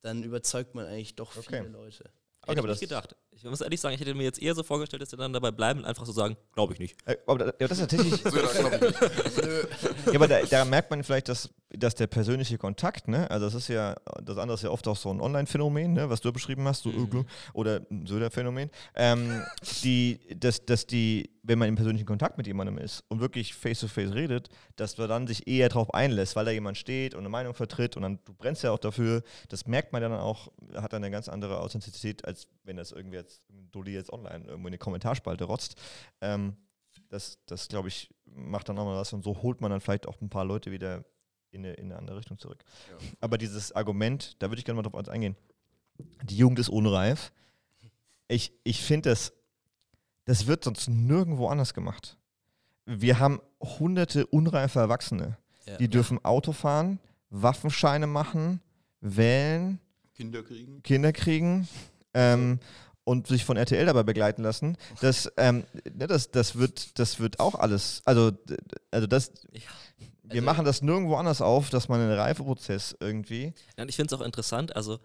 dann überzeugt man eigentlich doch Okay. viele Leute. Okay, Hätte aber ich nicht das- gedacht. Ich muss ehrlich sagen, ich hätte mir jetzt eher so vorgestellt, dass sie dann dabei bleiben und einfach so sagen, glaube ich nicht. Äh, aber da, ja, das ist tatsächlich. Ja, aber da, da merkt man vielleicht, dass, dass der persönliche Kontakt, ne, also das ist ja, das andere ist ja oft auch so ein Online-Phänomen, ne, was du beschrieben hast, so Öglu, oder ein Söder-Phänomen, ähm, die, dass, dass die, wenn man im persönlichen Kontakt mit jemandem ist und wirklich face-to-face redet, dass man dann sich eher darauf einlässt, weil da jemand steht und eine Meinung vertritt und dann, du brennst ja auch dafür, das merkt man ja dann auch, hat dann eine ganz andere Authentizität, als wenn das irgendwie jetzt, Dulli jetzt online irgendwo in die Kommentarspalte rotzt. Ähm, das, das glaube ich, macht dann auch mal was und so holt man dann vielleicht auch ein paar Leute wieder in eine, in eine andere Richtung zurück. Ja. Aber dieses Argument, da würde ich gerne mal drauf eingehen. Die Jugend ist unreif. Ich, ich finde, das, das wird sonst nirgendwo anders gemacht. Wir haben hunderte unreife Erwachsene. Ja. Die dürfen Auto fahren, Waffenscheine machen, wählen, Kinder kriegen. Kinder kriegen ähm, und sich von RTL dabei begleiten lassen. Das, ähm, ne, das, das, wird, das wird auch alles. Also, also das. Ja. Wir Also- machen das nirgendwo anders auf, dass man einen Reifeprozess irgendwie. Ja, ich finde es auch interessant, also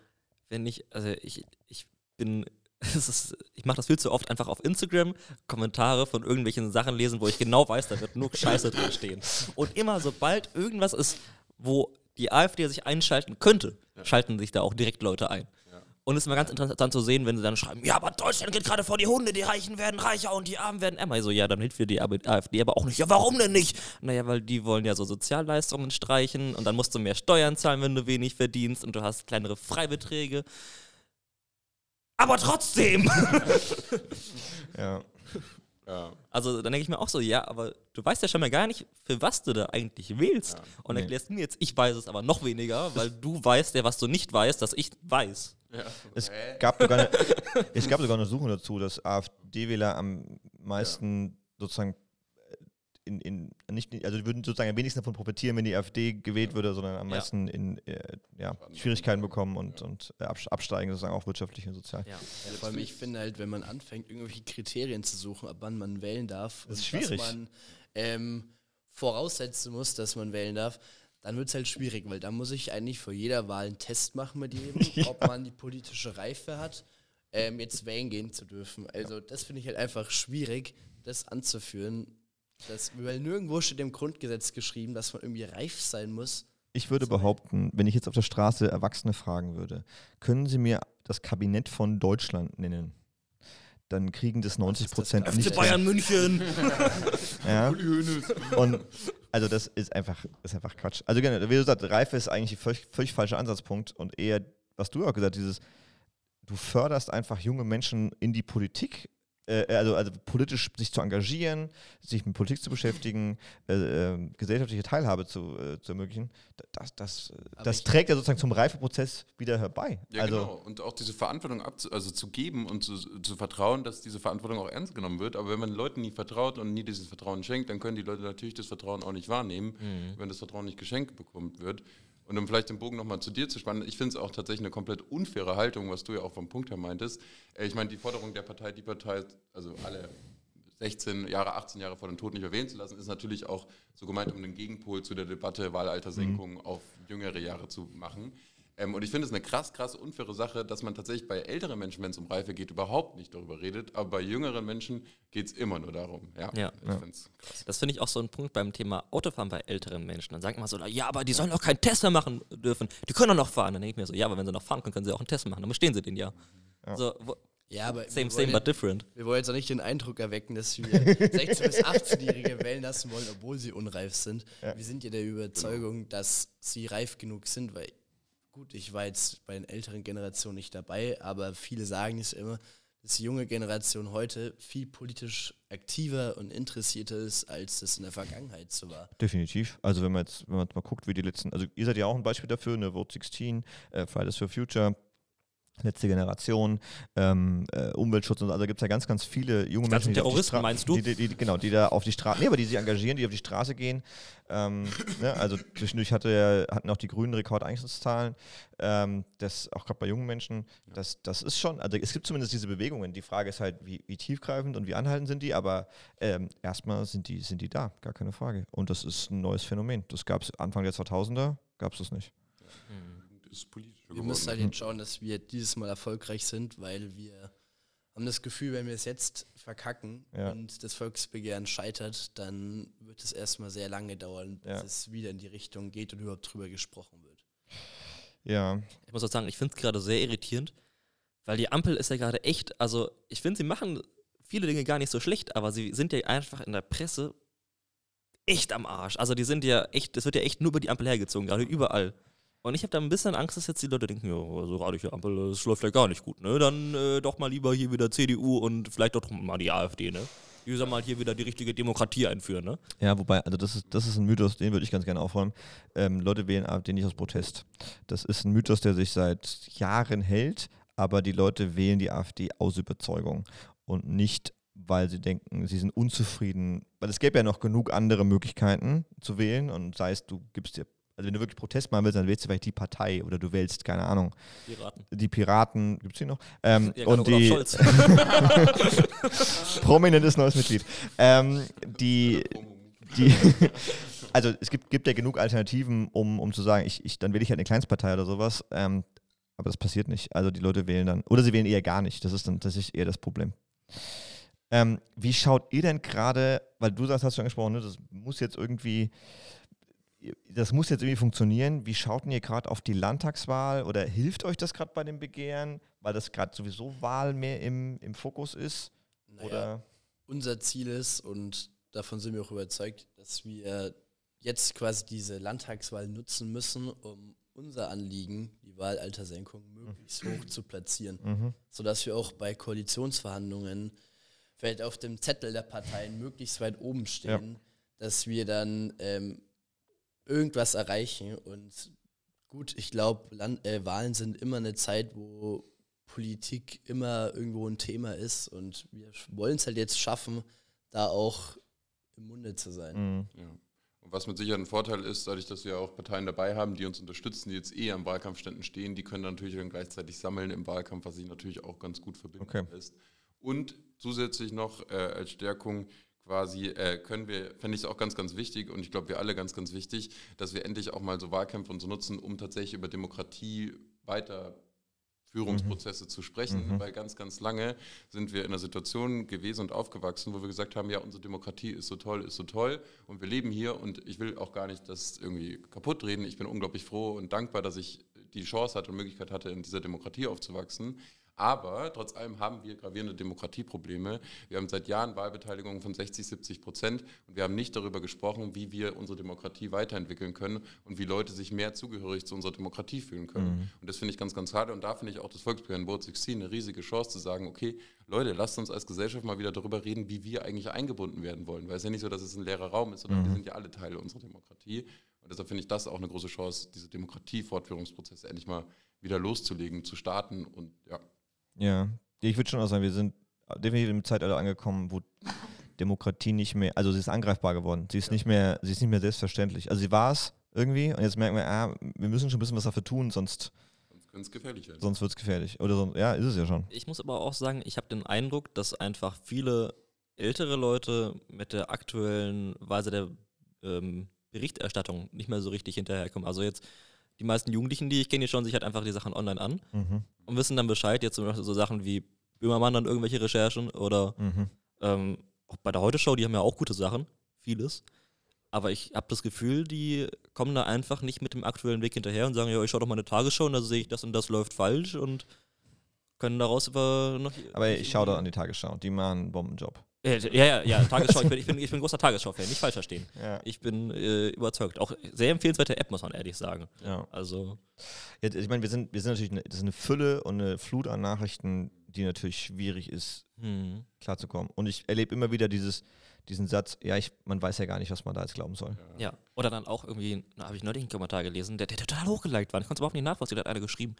wenn ich, also ich, ich bin, ist, ich mache das viel zu oft einfach auf Instagram, Kommentare von irgendwelchen Sachen lesen, wo ich genau weiß, da wird nur Scheiße drin stehen. Und immer sobald irgendwas ist, wo die AfD sich einschalten könnte, schalten sich da auch direkt Leute ein. Und es ist immer ganz interessant zu sehen, wenn sie dann schreiben, ja, aber Deutschland geht gerade vor die Hunde, die Reichen werden reicher und die Armen werden ärmer. So, ja, dann hilft dir die AfD aber auch nicht. Ja, warum denn nicht? Naja, weil die wollen ja so Sozialleistungen streichen und dann musst du mehr Steuern zahlen, wenn du wenig verdienst und du hast kleinere Freibeträge. Aber trotzdem! Ja. Ja. Also dann denke ich mir auch so, ja, aber du weißt ja schon mal gar nicht, für was du da eigentlich wählst. Ja. Und Nee. erklärst mir jetzt, ich weiß es aber noch weniger, weil du weißt ja, was du nicht weißt, dass ich weiß. Ja. Es Hä? gab sogar eine, es gab sogar eine Suche dazu, dass AfD-Wähler am meisten sozusagen äh, in, in nicht, also die würden sozusagen am wenigsten davon profitieren, wenn die AfD gewählt würde, sondern am Ja. meisten in äh, ja, Schwierigkeiten bekommen und, und äh, abs- absteigen, sozusagen auch wirtschaftlich und sozial. Ja. Ja, vor allem, ich finde halt, wenn man anfängt, irgendwelche Kriterien zu suchen, ab wann man wählen darf, Das ist und schwierig. was man ähm, voraussetzen muss, dass man wählen darf, dann wird es halt schwierig, weil da muss ich eigentlich vor jeder Wahl einen Test machen mit jedem, ob man die politische Reife hat, ähm, jetzt wählen gehen zu dürfen. Also das finde ich halt einfach schwierig, das anzuführen. Das, weil nirgendwo steht im Grundgesetz geschrieben, dass man irgendwie reif sein muss. Ich würde behaupten, wenn ich jetzt auf der Straße Erwachsene fragen würde, können Sie mir das Kabinett von Deutschland nennen? Dann kriegen das 90 Prozent nicht. FC Bayern München! Ja. Und also das ist einfach, ist einfach Quatsch. Also genau, wie du sagst, Reife ist eigentlich ein völlig, völlig falscher Ansatzpunkt und eher, was du auch gesagt hast, dieses, du förderst einfach junge Menschen in die Politik, äh, also, also politisch sich zu engagieren, sich mit Politik zu beschäftigen, äh, äh, gesellschaftliche Teilhabe zu, äh, zu ermöglichen. Da- Das, das, Aber das trägt ja sozusagen zum Reifeprozess wieder herbei. Ja, also, genau. Und auch diese Verantwortung abzu also zu geben und zu, zu vertrauen, dass diese Verantwortung auch ernst genommen wird. Aber wenn man Leuten nie vertraut und nie dieses Vertrauen schenkt, dann können die Leute natürlich das Vertrauen auch nicht wahrnehmen, wenn das Vertrauen nicht geschenkt bekommen wird. Und um vielleicht den Bogen nochmal zu dir zu spannen, ich finde es auch tatsächlich eine komplett unfaire Haltung, was du ja auch vom Punkt her meintest. Äh, Ich meine, die Forderung der Partei, die Partei, also alle 16 Jahre, 18 Jahre vor dem Tod nicht mehr wählen zu lassen, ist natürlich auch so gemeint, um den Gegenpol zu der Debatte Wahlaltersenkung mhm. auf jüngere Jahre zu machen. Ähm, und ich finde es eine krass, krass unfaire Sache, dass man tatsächlich bei älteren Menschen, wenn es um Reife geht, überhaupt nicht darüber redet. Aber bei jüngeren Menschen geht es immer nur darum. Ja, ja. ich ja. Das finde ich auch so ein Punkt beim Thema Autofahren bei älteren Menschen. Dann sagt man so, ja, aber die sollen doch keinen Test mehr machen dürfen. Die können doch noch fahren. Dann denke ich mir so, ja, aber wenn sie noch fahren können, können sie auch einen Test machen. Dann stehen sie den ja. ja. So, wo, ja, aber same, same, but different. Wir wollen jetzt auch nicht den Eindruck erwecken, dass wir 16- bis 18-Jährige wählen lassen wollen, obwohl sie unreif sind. Ja. Wir sind ja der Überzeugung, dass sie reif genug sind, weil gut, ich war jetzt bei den älteren Generationen nicht dabei, aber viele sagen es immer, dass die junge Generation heute viel politisch aktiver und interessierter ist, als das in der Vergangenheit so war. Definitiv. Also wenn man jetzt, wenn man jetzt mal guckt, wie die letzten, also ihr seid ja auch ein Beispiel dafür, eine Vote 16, äh, Fridays for Future, letzte Generation, ähm, äh, Umweltschutz und so. Also gibt es ja ganz, ganz viele junge die Menschen, die Terroristen, meinst du? Die, die, die, genau, die da auf die Straße, nee, aber die sich engagieren, die auf die Straße gehen. Ähm, ne, also zwischendurch hatte, hatten auch die Grünen Rekordeintrittszahlen, ähm, das auch gerade bei jungen Menschen. Das, das ist schon, also es gibt zumindest diese Bewegungen. Die Frage ist halt, wie, wie tiefgreifend und wie anhaltend sind die, aber ähm, erstmal sind die, sind die da, gar keine Frage. Und das ist ein neues Phänomen. Das gab es Anfang der 2000er, gab es das nicht. Mhm. Ist politisch wir müssen halt jetzt schauen, dass wir dieses Mal erfolgreich sind, weil wir haben das Gefühl, wenn wir es jetzt verkacken ja. und das Volksbegehren scheitert, dann wird es erstmal sehr lange dauern, bis ja. es wieder in die Richtung geht und überhaupt drüber gesprochen wird. Ja. Ich muss auch sagen, ich finde es gerade sehr irritierend, weil die Ampel ist ja gerade echt, also ich finde, sie machen viele Dinge gar nicht so schlecht, aber sie sind ja einfach in der Presse echt am Arsch. Also die sind ja echt, es wird ja echt nur über die Ampel hergezogen, gerade überall. Und ich habe da ein bisschen Angst, dass jetzt die Leute denken, ja, so hier Ampel, das läuft ja gar nicht gut, ne? Dann äh, doch mal lieber hier wieder CDU und vielleicht doch mal die AfD, ne? Die soll mal hier wieder die richtige Demokratie einführen, ne? Ja, wobei, also das ist, das ist ein Mythos, den würde ich ganz gerne aufräumen. Ähm, Leute wählen AfD nicht aus Protest. Das ist ein Mythos, der sich seit Jahren hält, aber die Leute wählen die AfD aus Überzeugung und nicht weil sie denken, sie sind unzufrieden, weil es gäbe ja noch genug andere Möglichkeiten zu wählen und sei es, du gibst dir also wenn du wirklich Protest machen willst, dann wählst du vielleicht die Partei oder du wählst, keine Ahnung. Piraten. Die Piraten, gibt es die noch? Ähm, ja, und die prominentes neues Mitglied. Ähm, die, die also es gibt, gibt ja genug Alternativen, um, um zu sagen, ich, ich, dann wähle ich halt eine Kleinstpartei oder sowas. Ähm, aber das passiert nicht. Also die Leute wählen dann, oder sie wählen eher gar nicht. Das ist dann tatsächlich eher das Problem. Ähm, wie schaut ihr denn gerade, weil du sagst, hast du angesprochen, ne, das muss jetzt irgendwie das muss jetzt irgendwie funktionieren. Wie schaut ihr gerade auf die Landtagswahl oder hilft euch das gerade bei dem Begehren, weil das gerade sowieso Wahl mehr im, im Fokus ist? Naja, oder? Unser Ziel ist, und davon sind wir auch überzeugt, dass wir jetzt quasi diese Landtagswahl nutzen müssen, um unser Anliegen, die Wahlaltersenkung, möglichst mhm. hoch zu platzieren, mhm. sodass wir auch bei Koalitionsverhandlungen vielleicht auf dem Zettel der Parteien möglichst weit oben stehen, ja. dass wir dann ähm, irgendwas erreichen. Und gut, ich glaube, äh, Wahlen sind immer eine Zeit, wo Politik immer irgendwo ein Thema ist. Und wir wollen es halt jetzt schaffen, da auch im Munde zu sein. Mhm. Ja. Und was mit Sicherheit ein Vorteil ist, dadurch, dass wir auch Parteien dabei haben, die uns unterstützen, die jetzt eh am Wahlkampfständen stehen, die können dann natürlich dann gleichzeitig sammeln im Wahlkampf, was sich natürlich auch ganz gut verbinden okay. lässt. Und zusätzlich noch äh, als Stärkung, quasi äh, können wir, fände ich es auch ganz, ganz wichtig und ich glaube, wir alle ganz, ganz wichtig, dass wir endlich auch mal so Wahlkämpfe und so nutzen, um tatsächlich über Demokratie weiter Führungsprozesse mhm. zu sprechen, mhm. weil ganz, ganz lange sind wir in einer Situation gewesen und aufgewachsen, wo wir gesagt haben, ja, unsere Demokratie ist so toll, ist so toll und wir leben hier und ich will auch gar nicht das irgendwie kaputt reden. Ich bin unglaublich froh und dankbar, dass ich die Chance hatte und Möglichkeit hatte, in dieser Demokratie aufzuwachsen. Aber trotz allem haben wir gravierende Demokratieprobleme. Wir haben seit Jahren Wahlbeteiligung von 60, 70 Prozent und wir haben nicht darüber gesprochen, wie wir unsere Demokratie weiterentwickeln können und wie Leute sich mehr zugehörig zu unserer Demokratie fühlen können. Mhm. Und das finde ich ganz, ganz schade. Und da finde ich auch das Volksbegehren Board 16 eine riesige Chance zu sagen, okay, Leute, lasst uns als Gesellschaft mal wieder darüber reden, wie wir eigentlich eingebunden werden wollen. Weil es ja nicht so, dass es ein leerer Raum ist, sondern mhm. wir sind ja alle Teile unserer Demokratie. Und deshalb finde ich das auch eine große Chance, diese Demokratie-Fortführungsprozesse endlich mal wieder loszulegen, zu starten und ja. Ja, ich würde schon auch sagen, wir sind definitiv im Zeitalter angekommen, wo Demokratie nicht mehr, also sie ist angreifbar geworden. Sie ist ja. nicht mehr, sie ist nicht mehr selbstverständlich. Also sie war es irgendwie und jetzt merken wir, ah, wir müssen schon ein bisschen was dafür tun, sonst könnte es gefährlich werden. Sonst wird es gefährlich. Oder sonst, ja, ist es ja schon. Ich muss aber auch sagen, ich habe den Eindruck, dass einfach viele ältere Leute mit der aktuellen Weise der ähm, Berichterstattung nicht mehr so richtig hinterherkommen. Also jetzt die meisten Jugendlichen, die ich kenne, die schauen sich halt einfach die Sachen online an Mhm. und wissen dann Bescheid. Jetzt zum Beispiel so Sachen wie Böhmermann dann irgendwelche Recherchen oder Mhm. ähm, auch bei der Heute-Show, die haben ja auch gute Sachen, vieles. Aber ich habe das Gefühl, die kommen da einfach nicht mit dem aktuellen Weg hinterher und sagen, ja, ich schaue doch mal eine Tagesschau und da sehe ich das und das läuft falsch und können daraus über noch. Aber ich schaue da an die Tagesschau. Die machen einen Bombenjob. Ja, ja, ja, ja Tagesschau. Ich bin, ich bin, ich bin großer Tagesschau-Fan, nicht falsch verstehen. Ja. Ich bin äh, überzeugt. Auch sehr empfehlenswerte App, muss man ehrlich sagen. ja. Also, Jetzt, ich meine, wir sind, wir sind natürlich eine, das ist eine Fülle und eine Flut an Nachrichten, die natürlich schwierig ist, hm. klarzukommen. Und ich erlebe immer wieder dieses, diesen Satz, ja, ich, man weiß ja gar nicht, was man da jetzt glauben soll. Ja, oder dann auch irgendwie, da habe ich neulich einen Kommentar gelesen, der, der total hochgeliked war. Ich konnte es überhaupt nicht nachvollziehen. Da hat einer geschrieben: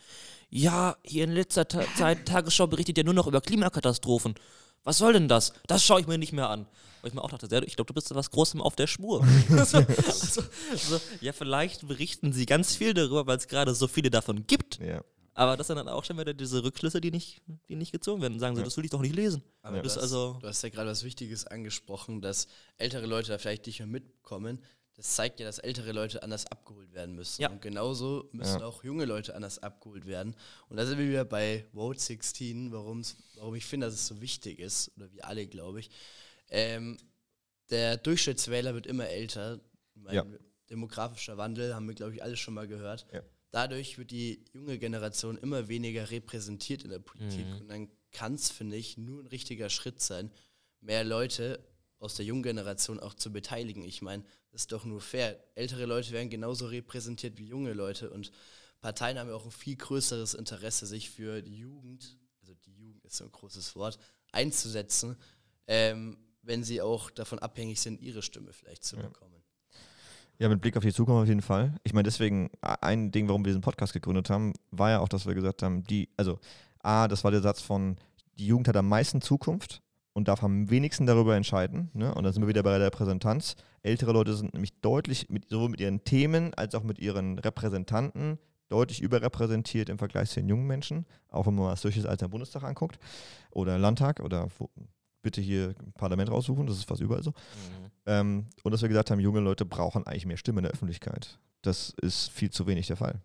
Ja, hier in letzter Ta Zeit, Tagesschau berichtet ja nur noch über Klimakatastrophen. Was soll denn das? Das schaue ich mir nicht mehr an. Wo ich mir auch dachte, ich glaube, du bist was Großem auf der Spur. also, also, so, ja, vielleicht berichten sie ganz viel darüber, weil es gerade so viele davon gibt. Ja. Aber das sind dann auch schon wieder diese Rückschlüsse, die nicht, die nicht gezogen werden. Sagen sie, Ja. das will ich doch nicht lesen. Aber Das du, ist hast, also- du hast ja gerade was Wichtiges angesprochen, dass ältere Leute da vielleicht nicht mehr mitkommen. Das zeigt ja, dass ältere Leute anders abgeholt werden müssen. Ja. Und genauso müssen Ja. auch junge Leute anders abgeholt werden. Und da sind wir wieder bei Vote 16, warum's, warum ich finde, dass es so wichtig ist, oder wir alle, glaube ich. Ähm, der Durchschnittswähler wird immer älter. Ich meine, Ja. Demografischer Wandel haben wir, glaube ich, alle schon mal gehört. Ja. Dadurch wird die junge Generation immer weniger repräsentiert in der Politik. Mhm. Und dann kann es, finde ich, nur ein richtiger Schritt sein, mehr Leute aus der jungen Generation auch zu beteiligen. Ich meine, das ist doch nur fair. Ältere Leute werden genauso repräsentiert wie junge Leute und Parteien haben ja auch ein viel größeres Interesse, sich für die Jugend, also die Jugend ist so ein großes Wort, einzusetzen, ähm, wenn sie auch davon abhängig sind, ihre Stimme vielleicht zu Ja. bekommen. Ja, mit Blick auf die Zukunft auf jeden Fall. Ich meine, deswegen, ein Ding, warum wir diesen Podcast gegründet haben, war ja auch, dass wir gesagt haben, die, also, A, das war der Satz von, die Jugend hat am meisten Zukunft und darf am wenigsten darüber entscheiden. Ne? Und dann sind wir wieder bei der Repräsentanz. Ältere Leute sind nämlich deutlich, mit, sowohl mit ihren Themen als auch mit ihren Repräsentanten, deutlich überrepräsentiert im Vergleich zu den jungen Menschen. Auch wenn man mal das Durchschnittsalter im Bundestag anguckt oder Landtag oder wo, bitte hier Parlament raussuchen, das ist fast überall so. Mhm. Ähm, und dass wir gesagt haben, junge Leute brauchen eigentlich mehr Stimme in der Öffentlichkeit. Das ist viel zu wenig der Fall.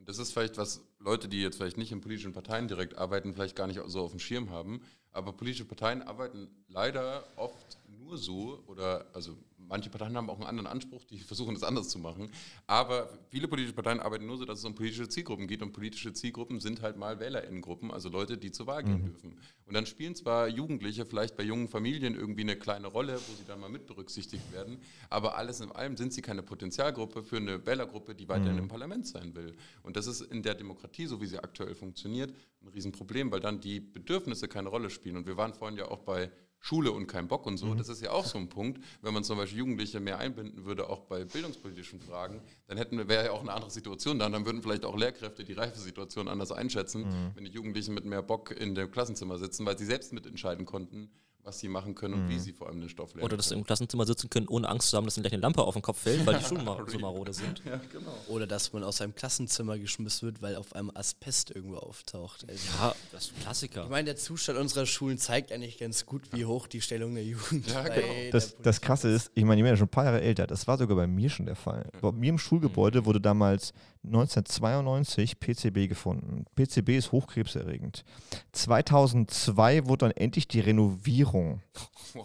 Und das ist vielleicht, was Leute, die jetzt vielleicht nicht in politischen Parteien direkt arbeiten, vielleicht gar nicht so auf dem Schirm haben. Aber politische Parteien arbeiten leider oft nur so, oder also manche Parteien haben auch einen anderen Anspruch, die versuchen das anders zu machen. Aber viele politische Parteien arbeiten nur so, dass es um politische Zielgruppen geht. Und politische Zielgruppen sind halt mal WählerInnengruppen, also Leute, die zur Wahl gehen dürfen. Und dann spielen zwar Jugendliche vielleicht bei jungen Familien irgendwie eine kleine Rolle, wo sie dann mal mit berücksichtigt werden, aber alles in allem sind sie keine Potenzialgruppe für eine Wählergruppe, die weiterhin im Parlament sein will. Und das ist in der Demokratie, so wie sie aktuell funktioniert, ein Riesenproblem, weil dann die Bedürfnisse keine Rolle spielen. Und wir waren vorhin ja auch bei Schule und kein Bock und so. Das ist ja auch so ein Punkt. Wenn man zum Beispiel Jugendliche mehr einbinden würde, auch bei bildungspolitischen Fragen, dann hätten wir, wäre ja auch eine andere Situation da. Dann würden vielleicht auch Lehrkräfte die Reifesituation anders einschätzen, wenn die Jugendlichen mit mehr Bock in dem Klassenzimmer sitzen, weil sie selbst mitentscheiden konnten, was sie machen können und wie sie vor allem den Stoff lernen. Oder dass sie im Klassenzimmer sitzen können, ohne Angst zu haben, dass ihnen gleich eine Lampe auf den Kopf fällt, weil die Schuhe mar so marode sind. ja, genau. Oder dass man aus seinem Klassenzimmer geschmissen wird, weil auf einmal Asbest irgendwo auftaucht. Also Ja, das ist ein Klassiker. Ich meine, der Zustand unserer Schulen zeigt eigentlich ganz gut, wie hoch die Stellung der Jugend Ja, genau. Das, das Krasse ist, ich meine, ich bin ja schon ein paar Jahre älter, das war sogar bei mir schon der Fall. Bei mir im Schulgebäude wurde damals 1992 PCB gefunden. PCB ist hochkrebserregend. 2002 wurde dann endlich die Renovierung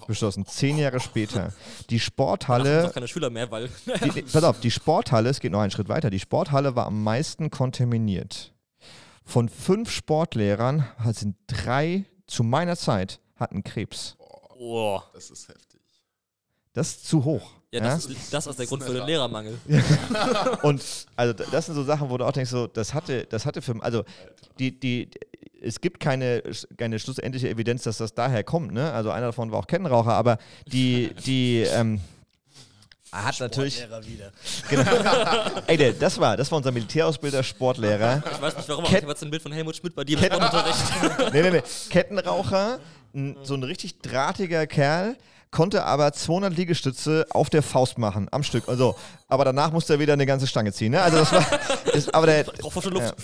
beschlossen, zehn Jahre später. Die Sporthalle auch keine Schüler mehr, weil. Die, pass auf, die Sporthalle, es geht noch einen Schritt weiter, die Sporthalle war am meisten kontaminiert. Von fünf Sportlehrern sind drei zu meiner Zeit hatten Krebs. Oh. Das ist heftig. Das ist zu hoch. Ja, das, Ist, das ist der Grund für den Lehrermangel. Und also das sind so Sachen, wo du auch denkst, so, das hatte, das hatte für also die, die, es gibt keine, keine schlussendliche Evidenz, dass das daher kommt, ne? Also einer davon war auch Kettenraucher, aber die, die, ähm, hat natürlich, Sportlehrer wieder. genau, ey, der, das war, das war unser Militärausbilder, Sportlehrer. Ich weiß nicht warum, aber Ket- ich habe jetzt ein Bild von Helmut Schmidt bei dir im Sportunterricht. nee, nee, nee. Kettenraucher, so ein richtig drahtiger Kerl, konnte aber 200 Liegestütze auf der Faust machen, am Stück. Also, aber danach musste er wieder eine ganze Stange ziehen. Ne? Also das war, ist, aber der, Luft.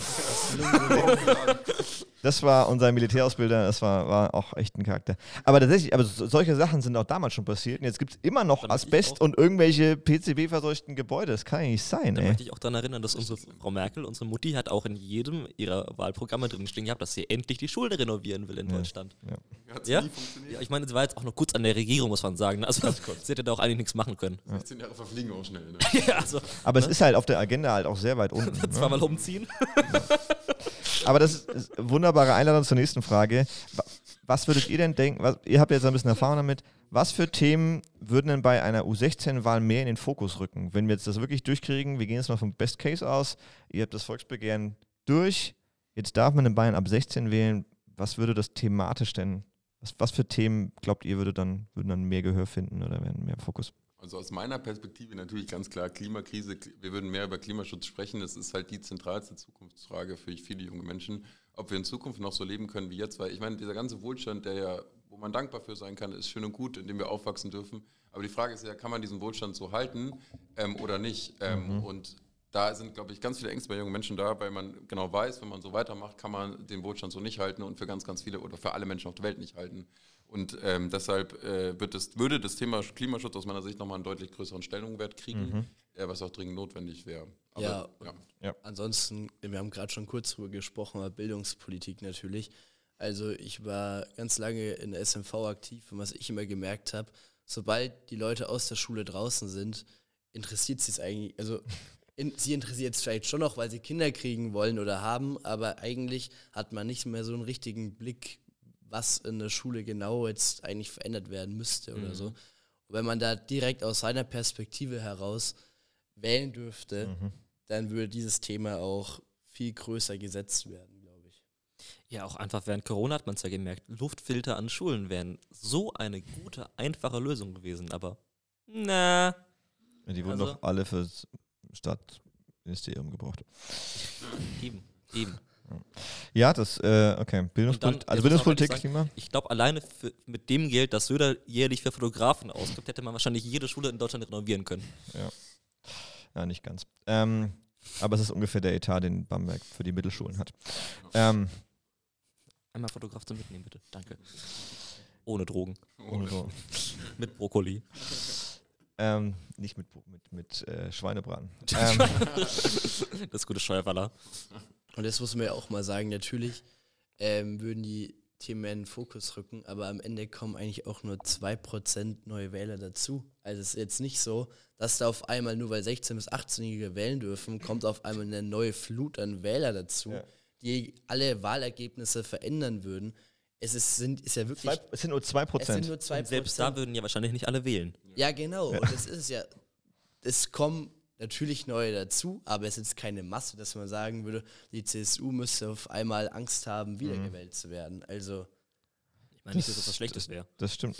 das war unser Militärausbilder, das war, war auch echt ein Charakter. Aber tatsächlich, aber so, solche Sachen sind auch damals schon passiert. Und jetzt gibt es immer noch Da möchte ich Asbest und irgendwelche PCB-verseuchten Gebäude. Das kann ja nicht sein, Da möchte ich auch daran erinnern, dass unsere Frau Merkel, unsere Mutti, hat auch in jedem ihrer Wahlprogramme drin stehen gehabt, dass sie endlich die Schulen renovieren will in Deutschland. Hat's Ja? nie funktioniert. Ja, ich meine, sie war jetzt auch noch kurz an der Regierung, muss man sagen. Also, sie hätte da auch eigentlich nichts machen können. 16 Jahre verfliegen auch schnell. Ne? ja, also, Aber es ist halt auf der Agenda halt auch sehr weit unten. ne? zweimal umziehen. Aber das ist, wunderbare Einladung zur nächsten Frage. Wa- Was würdet ihr denn denken, was, ihr habt jetzt ein bisschen Erfahrung damit, was für Themen würden denn bei einer U16-Wahl mehr in den Fokus rücken? Wenn wir jetzt das wirklich durchkriegen, wir gehen jetzt mal vom Best Case aus, ihr habt das Volksbegehren durch, jetzt darf man in Bayern ab 16 wählen, was würde das thematisch denn, was, was für Themen glaubt ihr würde dann, würden dann mehr Gehör finden oder werden mehr Fokus? Also aus meiner Perspektive natürlich ganz klar Klimakrise. Kli- Wir würden mehr über Klimaschutz sprechen. Das ist halt die zentralste Zukunftsfrage für viele junge Menschen, ob wir in Zukunft noch so leben können wie jetzt. Weil ich meine, dieser ganze Wohlstand, der ja, wo man dankbar für sein kann, ist schön und gut, indem wir aufwachsen dürfen. Aber die Frage ist ja, kann man diesen Wohlstand so halten ähm, oder nicht? Ähm, Und da sind, glaube ich, ganz viele Ängste bei jungen Menschen da, weil man genau weiß, wenn man so weitermacht, kann man den Wohlstand so nicht halten und für ganz, ganz viele oder für alle Menschen auf der Welt nicht halten. Und ähm, deshalb äh, wird es, würde das Thema Klimaschutz aus meiner Sicht nochmal einen deutlich größeren Stellenwert kriegen, äh, was auch dringend notwendig wäre. Aber, Ja. ja. Ansonsten, wir haben gerade schon kurz drüber gesprochen, aber Bildungspolitik natürlich. Also ich war ganz lange in der SMV aktiv und was ich immer gemerkt habe, sobald die Leute aus der Schule draußen sind, interessiert sie es eigentlich, also in, sie interessiert es vielleicht schon noch, weil sie Kinder kriegen wollen oder haben, aber eigentlich hat man nicht mehr so einen richtigen Blick, was in der Schule genau jetzt eigentlich verändert werden müsste oder so. Und wenn man da direkt aus seiner Perspektive heraus wählen dürfte, dann würde dieses Thema auch viel größer gesetzt werden, glaube ich. Ja, auch einfach während Corona hat man es ja gemerkt, Luftfilter an Schulen wären so eine gute, einfache Lösung gewesen, aber na, Ja, die wurden Also- doch alle fürs Stadtministerium gebraucht. eben, eben. Ja, das, äh, okay. Bildungspolitik, jetzt also Bildungspolitik, Klima. Ich glaube, alleine für, mit dem Geld, das Söder jährlich für Fotografen ausgibt, hätte man wahrscheinlich jede Schule in Deutschland renovieren können. Ja, nicht ganz. Ähm, aber es ist ungefähr der Etat, den Bamberg für die Mittelschulen hat. Ähm, Einmal Fotograf zum Mitnehmen, bitte. Danke. Ohne Drogen. ohne so. Mit Brokkoli. ähm, nicht mit, mit, mit äh, Schweinebraten. ähm, Das gute Steuerfaller. Und das muss man ja auch mal sagen, natürlich ähm, würden die Themen mehr in den Fokus rücken, aber am Ende kommen eigentlich auch nur 2% neue Wähler dazu. Also es ist jetzt nicht so, dass da auf einmal, nur weil 16- bis 18-Jährige wählen dürfen, kommt auf einmal eine neue Flut an Wähler dazu, Ja. die alle Wahlergebnisse verändern würden. Es ist, sind, ist ja wirklich... zwei, es sind nur 2 es sind Prozent. nur 2%. Und selbst da würden ja wahrscheinlich nicht alle wählen. Ja, genau. Und das ist es ja. Es kommen natürlich neue dazu, aber es ist jetzt keine Masse, dass man sagen würde, die CSU müsste auf einmal Angst haben, wiedergewählt zu werden. Also, Ich meine nicht, dass Das- das was Schlechtes wäre. Das stimmt.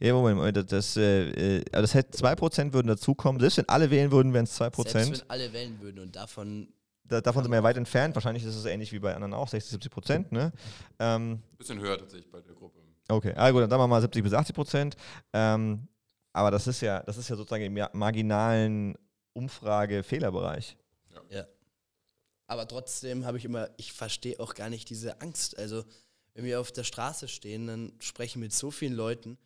Ja, Moment, Moment, das, das, äh, äh, also das hätte 2% würden dazukommen. Selbst wenn alle wählen würden, wären es 2%. selbst wenn alle wählen würden und davon, Da, davon sind wir ja weit entfernt. Wahrscheinlich ist es ähnlich wie bei anderen auch, 60, 70 Prozent. Ne? Ähm, Bisschen höher tatsächlich bei der Gruppe. okay, ah, gut, dann sagen wir mal 70 bis 80 Prozent. Ähm, aber das ist ja, das ist ja sozusagen im marginalen Umfrage-Fehlerbereich. ja. Aber trotzdem habe ich immer, ich verstehe auch gar nicht diese Angst. Also, wenn wir auf der Straße stehen, dann sprechen wir mit so vielen Leuten,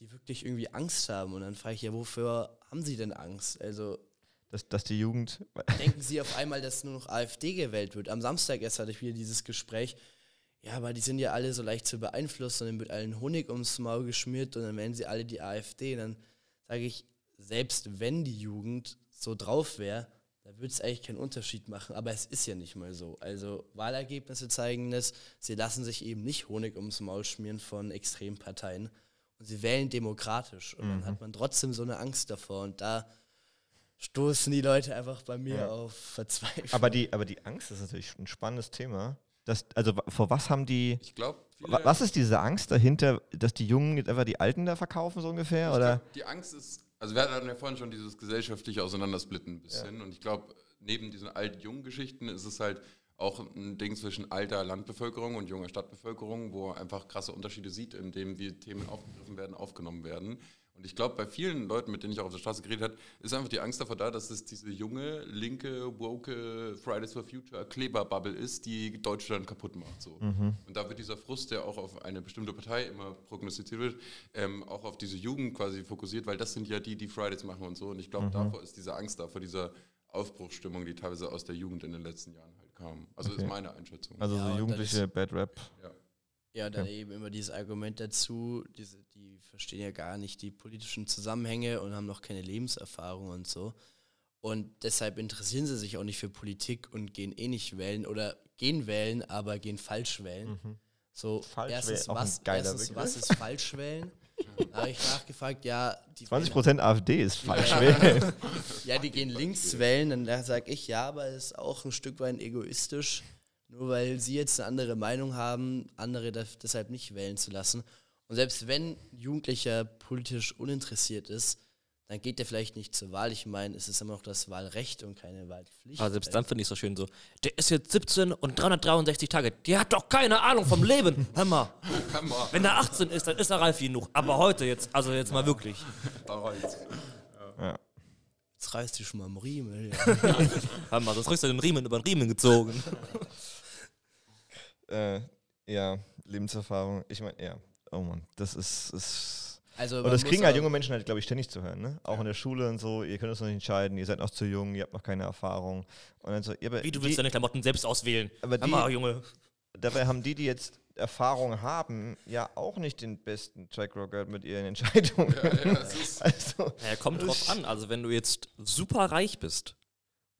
die wirklich irgendwie Angst haben. Und dann frage ich ja, wofür haben sie denn Angst? Also, Dass, dass die Jugend. denken Sie auf einmal, dass nur noch AfD gewählt wird. Am Samstag erst hatte ich wieder dieses Gespräch. Ja, aber die sind ja alle so leicht zu beeinflussen und dann wird allen Honig ums Maul geschmiert und dann wählen sie alle die AfD. Und dann sage ich, selbst wenn die Jugend so drauf wäre, da würde es eigentlich keinen Unterschied machen. Aber es ist ja nicht mal so. Also Wahlergebnisse zeigen das, sie lassen sich eben nicht Honig ums Maul schmieren von extremen Parteien. Und sie wählen demokratisch. Und dann hat man trotzdem so eine Angst davor. Und da stoßen die Leute einfach bei mir Ja. auf Verzweiflung. Aber die, aber die Angst ist natürlich ein spannendes Thema. Das, also vor was haben die. Ich glaube, wa- Was ist diese Angst dahinter, dass die Jungen jetzt einfach die Alten da verkaufen, so ungefähr? Oder? Die Angst ist, also wir hatten ja vorhin schon dieses gesellschaftliche Auseinandersplitten ein bisschen und ich glaube, neben diesen alt-jung-Geschichten ist es halt auch ein Ding zwischen alter Landbevölkerung und junger Stadtbevölkerung, wo er einfach krasse Unterschiede sieht, indem wie Themen aufgegriffen werden, aufgenommen werden. Und ich glaube, bei vielen Leuten, mit denen ich auch auf der Straße geredet habe, ist einfach die Angst davor da, dass es diese junge, linke, woke Fridays for Future Kleberbubble ist, die Deutschland kaputt macht. So. Mhm. Und da wird dieser Frust, der auch auf eine bestimmte Partei immer prognostiziert wird, ähm, auch auf diese Jugend quasi fokussiert, weil das sind ja die, die Fridays machen und so. Und ich glaube, Mhm. davor ist diese Angst da, vor dieser Aufbruchsstimmung, die teilweise aus der Jugend in den letzten Jahren halt kam. Also Okay. ist meine Einschätzung. Also Ja, so jugendliche Bad Rap. ja. Ja, dann eben immer dieses Argument dazu, diese, die verstehen ja gar nicht die politischen Zusammenhänge und haben noch keine Lebenserfahrung und so. Und deshalb interessieren sie sich auch nicht für Politik und gehen eh nicht wählen oder gehen wählen, aber gehen falsch wählen. So, Mhm. Falsch erstens, wählen, auch ein was, geiler erstens was ist falsch wählen? Da habe ich nachgefragt, ja, die 20% AfD ist falsch. Ja. wählen. ja, die gehen links wählen, dann sage ich, ja, aber es ist auch ein Stück weit egoistisch, nur weil sie jetzt eine andere Meinung haben, andere deshalb nicht wählen zu lassen. Und selbst wenn Jugendlicher politisch uninteressiert ist, dann geht er vielleicht nicht zur Wahl. Ich meine, es ist immer noch das Wahlrecht und keine Wahlpflicht. Aber selbst dann finde ich es so schön so, der ist jetzt 17 und 363 Tage, der hat doch keine Ahnung vom Leben. Hör mal, Hammer. wenn er 18 ist, dann ist er reif genug. Aber heute jetzt, also jetzt mal wirklich. Jetzt reißt die schon mal am Riemen. Ja. Hör mal, sonst kriegst du den Riemen über den Riemen gezogen. Äh, ja, Lebenserfahrung. Ich meine, ja. Oh Mann, das ist. ist Also und das kriegen halt junge Menschen halt, glaube ich, ständig zu hören. Ne? Auch in der Schule und so. Ihr könnt es noch nicht entscheiden. Ihr seid noch zu jung. Ihr habt noch keine Erfahrung. Und dann so, ja, aber Wie, du die, willst deine Klamotten selbst auswählen. Aber mal, die- Junge. dabei haben die, die jetzt Erfahrung haben, ja auch nicht den besten Track Record mit ihren Entscheidungen. also, Naja, kommt drauf an. Also wenn du jetzt super reich bist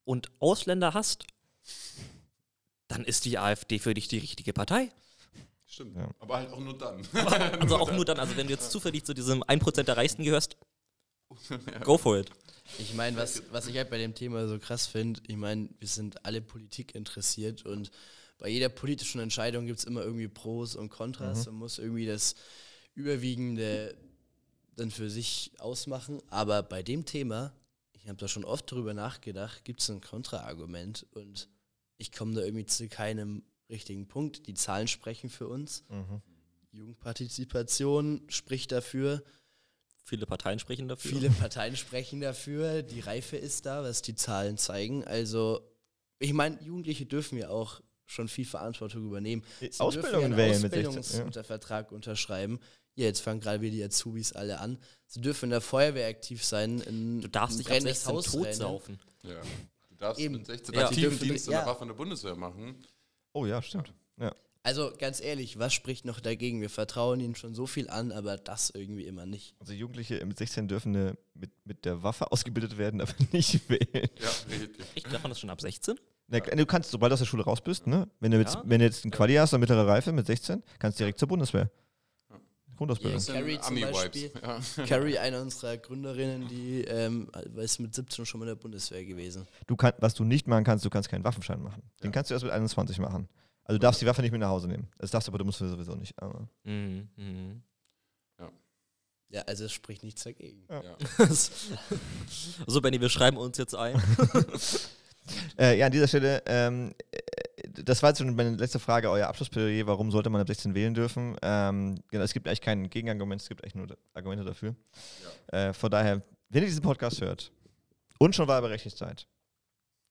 und Ausländer hast, dann ist die AfD für dich die richtige Partei. Stimmt. Ja. Aber halt auch nur dann. Also auch nur dann, also wenn du jetzt zufällig zu diesem 1% der Reichsten gehörst, go for it. Ich meine, was, was ich halt bei dem Thema so krass finde, ich meine, wir sind alle Politik interessiert und bei jeder politischen Entscheidung gibt es immer irgendwie Pros und Kontras und muss irgendwie das Überwiegende dann für sich ausmachen. Aber bei dem Thema, ich habe da schon oft drüber nachgedacht, gibt es ein Kontraargument und ich komme da irgendwie zu keinem richtigen Punkt. Die Zahlen sprechen für uns. mhm. Jugendpartizipation spricht dafür. Viele Parteien sprechen dafür. Viele Parteien sprechen dafür, die Reife ist da, was die Zahlen zeigen. Also, ich meine, Jugendliche dürfen ja auch schon viel Verantwortung übernehmen. Sie dürfen Ausbildungen einen wählen mit 16, ja. Ausbildungsuntervertrag unterschreiben. Ja, jetzt fangen gerade wieder die Azubis alle an. Sie dürfen in der Feuerwehr aktiv sein. In Du darfst in dich ab brennendes 16 Haus tot rennen. saufen. Ja. Du darfst Eben. mit 16 Ja. aktiven Dienst in ja. der Waffe und der Bundeswehr machen. Oh ja, stimmt. Ja. Also ganz ehrlich, was spricht noch dagegen? Wir vertrauen ihnen schon so viel an, aber das irgendwie immer nicht. Also Jugendliche mit 16 dürfen eine, mit, mit der Waffe ausgebildet werden, aber nicht wählen. Ja, richtig. Ich darf man das schon ab 16? Na, Du kannst, sobald du aus der Schule raus bist, ne? wenn, du jetzt, Ja? wenn du jetzt ein Quali hast, eine mittlere Reife mit 16, kannst du direkt zur Bundeswehr. Grundausbildung. Ja, Carrie zum. Beispiel. Ja. Carrie, eine unserer Gründerinnen, die ähm, ist mit 17 schon mal in der Bundeswehr gewesen. Du kann, was du nicht machen kannst, du kannst keinen Waffenschein machen. Den kannst du erst mit 21 machen. Also du darfst die Waffe nicht mit nach Hause nehmen. Das darfst du, aber du musst du sowieso nicht. Aber Mhm. Mhm. Ja, also es spricht nichts dagegen. Ja. so, Benny, wir schreiben uns jetzt ein. Äh, ja, an dieser Stelle, ähm, äh, das war jetzt meine letzte Frage, euer Abschlussplädoyer, warum sollte man ab 16 wählen dürfen? Ähm, genau, es gibt eigentlich kein Gegenargument, es gibt eigentlich nur Argumente dafür. Äh, von daher, wenn ihr diesen Podcast hört und schon wahlberechtigt seid,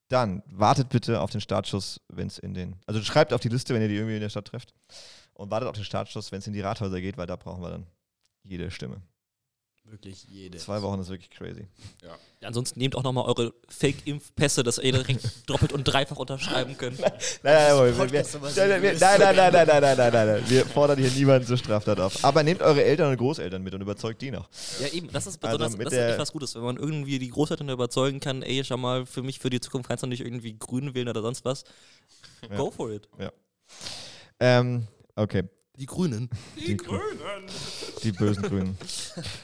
dann wartet bitte auf den Startschuss, wenn es in den, also schreibt auf die Liste, wenn ihr die irgendwie in der Stadt trefft und wartet auf den Startschuss, wenn es in die Rathäuser geht, weil da brauchen wir dann jede Stimme. Wirklich jede. Zwei Wochen ist wirklich crazy. Ja, ansonsten nehmt auch nochmal eure Fake-Impfpässe, dass ihr direkt doppelt und dreifach unterschreiben könnt. Nein, nein, nein, wir, wir, nein, nein, nein, nein, nein, nein, nein, nein, nein. Wir fordern hier niemanden zur Straftat auf. Aber nehmt eure Eltern und Großeltern mit und überzeugt die noch. Ja, eben, das ist Also besonders, mit das ist der- echt was Gutes, wenn man irgendwie die Großeltern überzeugen kann, ey, schau mal, für mich, für die Zukunft kannst du nicht irgendwie grün wählen oder sonst was. Ja. Go for it. Ähm, okay, Die Grünen. die, Grünen. Die bösen Grünen.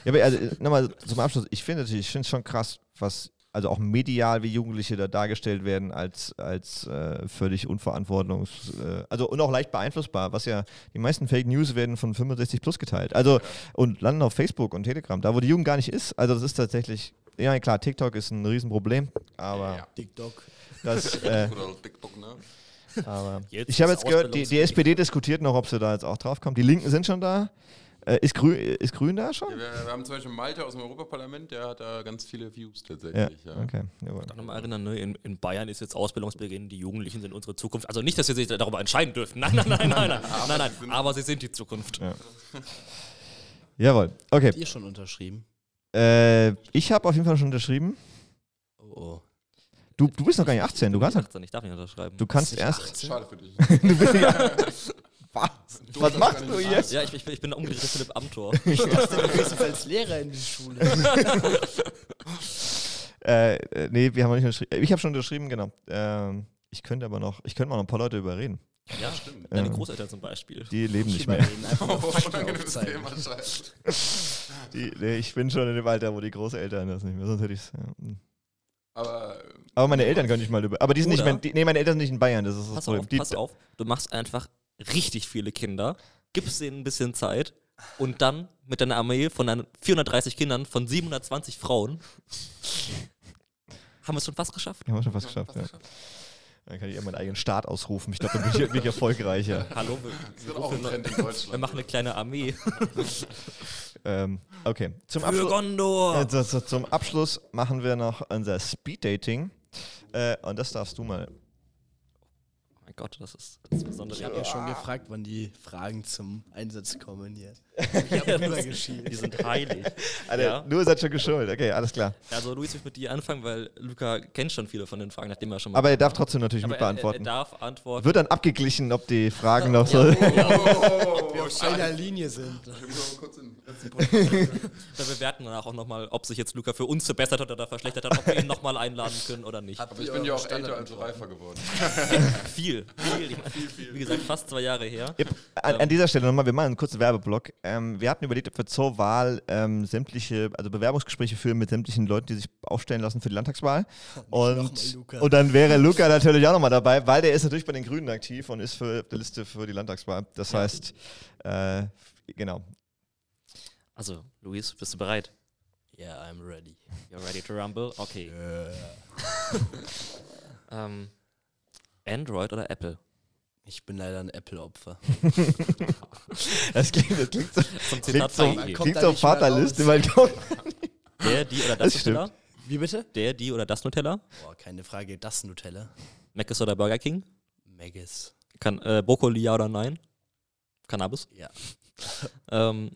Ja, aber also, nochmal zum Abschluss. Ich finde natürlich, ich finde es schon krass, was, also auch medial, wie Jugendliche da dargestellt werden, als, als äh, völlig unverantwortungs-, äh, also und auch leicht beeinflussbar, was ja, die meisten Fake News werden von 65 plus geteilt. Also, und landen auf Facebook und Telegram, da wo die Jugend gar nicht ist. Also, das ist tatsächlich, ja klar, TikTok ist ein Riesenproblem, aber Ja. TikTok. das, äh, Oder TikTok, ne? aber Jetzt ich habe jetzt gehört, die, die. SPD diskutiert noch, ob sie da jetzt auch drauf kommt. Die Linken sind schon da. Äh, ist, Grün, ist Grün da schon? Ja, wir, wir haben zum Beispiel Malte aus dem Europaparlament, der hat da ganz viele Views Ja, tatsächlich. Ja, okay. Jawohl. Dann nochmal erinnern, ne? in, in Bayern ist jetzt Ausbildungsbeginn, die Jugendlichen sind unsere Zukunft. Also nicht, dass wir sich darüber entscheiden dürfen. Nein, nein, nein, nein, nein, nein, nein. Aber sie sind die Zukunft. Ja. Jawohl. Okay. Habt ihr schon unterschrieben? Äh, ich habe auf jeden Fall schon unterschrieben. Oh, oh. Du, du bist noch gar nicht 18. Du kannst, halt- 18, ich darf nicht unterschreiben. du kannst erst. 18? Schade für dich. Du bist ja, was? Du Was machst du nicht hier? gesagt. ja, ich, ich, ich bin der umgedrehte Philipp Amthor. Du gehst als Lehrer in die Schule. Äh, äh, nee, wir haben noch nicht unterschrieben. Ich habe schon unterschrieben, genau. Ähm, ich könnte aber noch, ich könnte mal noch ein paar Leute überreden. Ja, stimmt. Deine Ähm, Großeltern zum Beispiel. Die leben nicht mehr. Oh. Thema, scheiße. Die, nee, ich bin schon in dem Alter, wo die Großeltern das nicht mehr, sonst hätte ich es. Ja. hm. Aber äh, Aber meine Eltern können nicht mal über. Aber die sind nicht Oder- mehr. Die, nee, meine Eltern sind nicht in Bayern, das ist das Pass Problem. auf, Die, pass auf. Du machst einfach richtig viele Kinder, gibst denen ein bisschen Zeit und dann mit deiner Armee von deinen 430 Kindern von 720 Frauen haben wir es schon fast geschafft. Haben wir schon fast geschafft, ja. Dann kann ich ja meinen eigenen Staat ausrufen. Ich glaube, dann bin ich, bin ich erfolgreicher. Hallo, wir, in Deutschland. wir machen eine kleine Armee. Ähm, okay. Zum Abschluss, Gondor! äh, zu- zu- zum Abschluss machen wir noch unser Speed-Dating. Äh, und das darfst du mal. Oh mein Gott, das ist das Besondere. Ich habe ja schon gefragt, wann die Fragen zum Einsatz kommen hier. Ich habe rübergeschielt. Die sind heilig. Alter, Ja. du seid schon geschult. Okay, alles klar. Also Luis, ich mit dir anfangen, weil Luca kennt schon viele von den Fragen, nachdem er schon mal. Aber er darf trotzdem natürlich Aber mit er, er, er beantworten. darf antworten. Wird dann abgeglichen, ob die Fragen noch so. Oh, Wir auf scheiße. einer Linie sind. Wir bewerten danach auch nochmal, ob sich jetzt Luca für uns verbessert hat oder verschlechtert hat, ob wir ihn nochmal einladen können oder nicht. Aber ich bin ja auch älter, also reifer geworden. Viel, viel, viel, Wie gesagt, fast zwei Jahre her. Yep. An, an dieser Stelle nochmal, wir machen einen kurzen Werbeblock. Ähm, wir hatten überlegt, ob wir zur Wahl ähm, sämtliche, also Bewerbungsgespräche führen mit sämtlichen Leuten, die sich aufstellen lassen für die Landtagswahl. Und, und dann wäre Luca natürlich auch nochmal dabei, weil der ist natürlich bei den Grünen aktiv und ist für der Liste für die Landtagswahl. Das heißt, äh, genau. Also, Luis, bist du bereit? Yeah, I'm ready. You're ready to rumble? Okay. Ähm, Android oder Apple? Ich bin leider ein Apple-Opfer. Das klingt, das klingt so, Zum klingt Zitat so, freigegeben. kommt klingt da so nicht Vaterliste, raus. weil Der, die oder Das das, stimmt. Nutella? Wie bitte? Der, die oder das Nutella? Boah, keine Frage. Das Nutella. Mc's oder Burger King? Maggis. Kann, äh, Brokkoli ja oder nein? Cannabis? Ja. Ähm,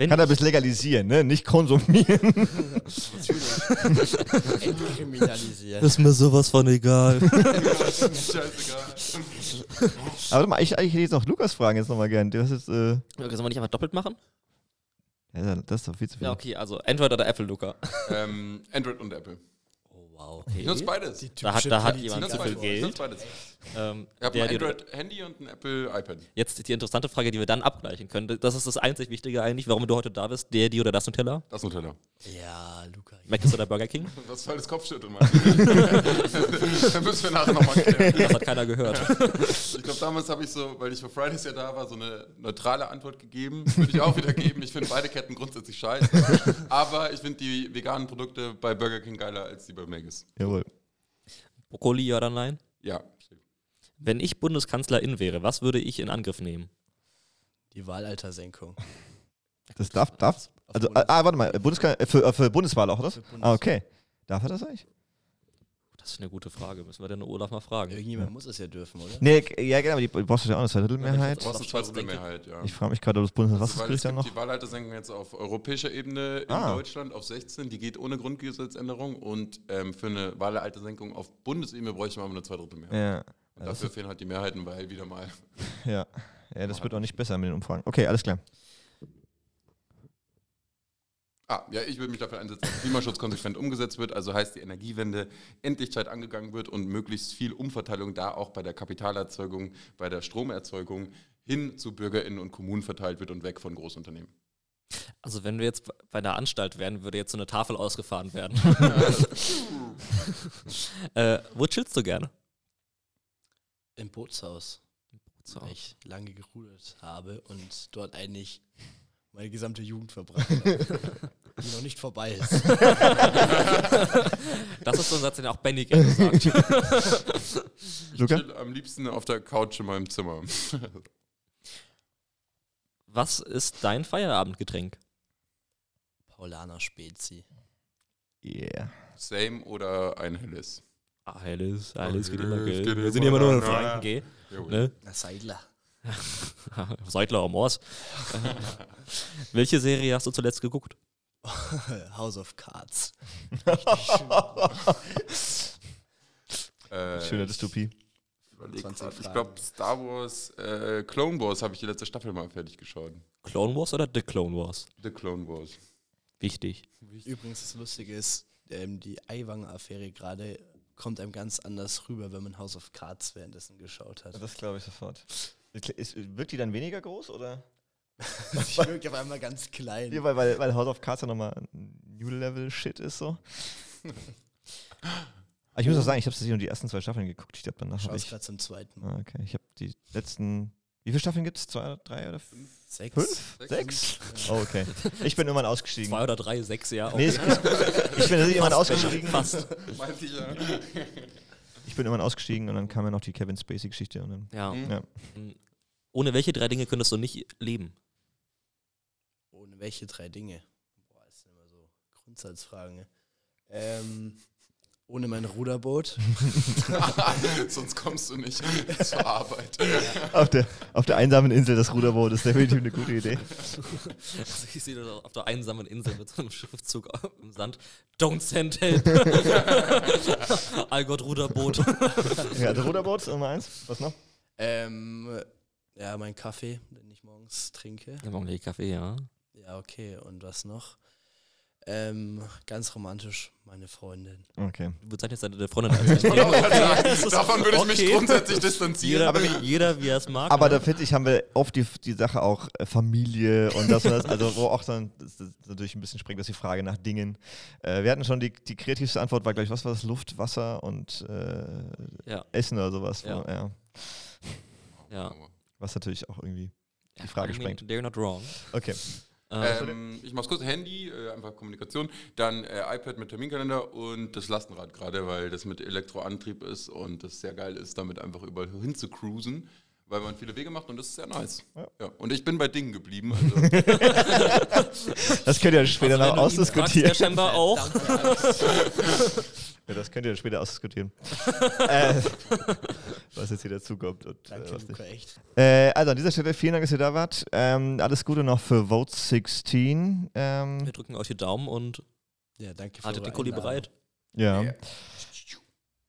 wenn Cannabis legalisieren, ne? nicht konsumieren. Entkriminalisiert. ist mir sowas von egal. Scheißegal. Aber warte mal, ich eigentlich hätte jetzt noch Lukas fragen jetzt nochmal gern. Äh, Sollen wir nicht einfach doppelt machen? ja, das ist doch viel zu viel. Ja, okay, also Android oder Apple, Luca? ähm, Android und Apple. Wow. Okay. Ich nutze beides. Die Da hat- da hat Ich jemand nutze zu viel Geld. Ähm, Ich habe ein Android-Handy und ein Apple iPad. jetzt die interessante Frage, die wir dann abgleichen können. Das ist das einzig Wichtige eigentlich, warum du heute da bist. Der, die oder das Nutella? Das Nutella. Ja, Luca. Mc's oder Burger King? Was soll das Kopfschütteln, Mann? Dann müssen wir nachher nochmal klären. Das hat keiner gehört. Ich glaube, damals habe ich so, weil ich für Fridays ja da war, so eine neutrale Antwort gegeben. Würde ich auch wieder geben. Ich finde beide Ketten grundsätzlich scheiße. Aber ich finde die veganen Produkte bei Burger King geiler als die bei Maggis. Jawohl. Brokkoli ja oder nein? Ja. Wenn ich Bundeskanzlerin wäre, was würde ich in Angriff nehmen? Die Wahlaltersenkung. Das darf, darf. Also, ah, warte mal, Bundeskan äh, für, äh, für Bundeswahl auch, oder? Für Ah, okay. Darf er das eigentlich? Das ist eine gute Frage. Müssen wir den Olaf mal fragen. Irgendjemand muss es ja dürfen, oder? Nee, ja, genau, aber die brauchst du ja auch eine Zweidrittelmehrheit. Du brauchst eine Scholz Zweidrittelmehrheit, ja. Ich frage mich gerade, ob das Bundeswahl Also, ja gibt noch. die Wahlleitersenkung jetzt auf europäischer Ebene in Ah. Deutschland auf 16, die geht ohne Grundgesetzänderung und ähm, für eine Wahlaltersenkung auf Bundesebene bräuchte man aber eine Zweidrittelmehrheit. Ja, Und dafür fehlen halt die Mehrheiten, weil wieder mal. ja. Ja, das wird auch nicht besser mit den Umfragen. Okay, alles klar. Ah, ja, ich würde mich dafür einsetzen, dass Klimaschutz konsequent umgesetzt wird, also heißt die Energiewende endlich Zeit angegangen wird und möglichst viel Umverteilung da auch bei der Kapitalerzeugung, bei der Stromerzeugung hin zu BürgerInnen und Kommunen verteilt wird und weg von Großunternehmen. Also wenn wir jetzt bei einer Anstalt wären, würde jetzt so eine Tafel ausgefahren werden. äh, wo chillst du gerne? Im Bootshaus, So. weil ich lange gerudert habe und dort eigentlich meine gesamte Jugend verbracht habe. die noch nicht vorbei ist. Das ist so ein Satz, den auch Benny gerne sagt. Ich Luca? chill am liebsten auf der Couch in meinem Zimmer. Was ist dein Feierabendgetränk? Paulaner Spezi. Yeah. Same oder ein helles? Ah, helles, helles geht immer, gell? geht Wir sind immer, nur in Franken, gell? Ne? Na, Seidler. Seidler am Moors. Welche Serie hast du zuletzt geguckt? House of Cards. Äh, Schöne Dystopie. überleg 20 grad. Ich Fragen. glaube, Star Wars, äh, Clone Wars habe ich die letzte Staffel mal fertig geschaut. Clone Wars oder The Clone Wars? The Clone Wars. Wichtig. Übrigens, das Lustige ist, ähm, die Eiwanger-Affäre gerade kommt einem ganz anders rüber, wenn man House of Cards währenddessen geschaut hat. Das glaube ich sofort. Ist, wirkt die dann weniger groß oder? Sie wirkt auf einmal ganz klein. Ja, weil, weil, weil House of Cards ja nochmal ein New-Level-Shit ist so. Aber ich muss auch sagen, ich habe tatsächlich nur die ersten zwei Staffeln geguckt. Ich glaube, danach habe ich. gerade zum zweiten. Ah, okay, ich habe die letzten. Wie viele Staffeln gibt es? Zwei, drei oder fünf? Sechs. Fünf? Sechs? Oh, okay. Ich bin irgendwann ausgestiegen. Zwei oder drei, sechs, ja. Nee, es, es, ich bin irgendwann ausgestiegen. Fast. Meinte ich ja. Ich bin irgendwann ausgestiegen und dann kam ja noch die Kevin Spacey-Geschichte. und dann- Ja. Mhm. Ja. Ohne welche drei Dinge könntest du nicht leben? Welche drei Dinge? Boah, das sind immer so Grundsatzfragen. ne? Ähm, ohne mein Ruderboot. Sonst kommst du nicht zur Arbeit. Auf, der, auf der einsamen Insel das Ruderboot ist definitiv eine gute Idee. Also ich sehe das auf der einsamen Insel mit so einem Schriftzug im Sand. Don't send help. Allgott Ruderboot. Ja, also Ruderboot, Nummer eins. Was noch? Ähm, ja, mein Kaffee, den ich morgens trinke. Ja, morgen gleich Kaffee, ja. Ja, okay. Und was noch? Ähm, ganz romantisch, meine Freundin. Okay. Du bezeichnest deine Freundin als Davon würde ich mich Okay. grundsätzlich distanzieren. jeder, wie, jeder, wie er es mag. Aber da finde ich, haben wir oft die, die Sache auch äh, Familie und das und das, also wo auch dann natürlich ein bisschen springt, das ist die Frage nach Dingen. Äh, wir hatten schon die, die kreativste Antwort, war gleich, was war das? Luft, Wasser und äh, Ja. Essen oder sowas. Ja. Wo, ja. ja. Was natürlich auch irgendwie die Frage I mean, sprengt. They're not wrong. Okay. Ähm, Ähm, ich mach's kurz, Handy, äh, einfach Kommunikation, dann äh, iPad mit Terminkalender und das Lastenrad gerade, weil das mit Elektroantrieb ist und das sehr geil ist, damit einfach überall hin zu cruisen, weil man viele Wege macht und das ist sehr nice. Ja. Ja. Und ich bin bei Dingen geblieben. Also, Das könnt ihr dann später also noch ihn fragst, ausdiskutieren. der scheinbar auch. Ja, das könnt ihr dann später ausdiskutieren. äh, was jetzt hier dazukommt. Und, äh, Danke, was nicht. Luca, echt. Äh, also an dieser Stelle vielen Dank, dass ihr da wart. Ähm, alles Gute noch für Vote 16. Ähm, Wir drücken euch die Daumen und Ja, danke für haltet den Kuli bereit. ja.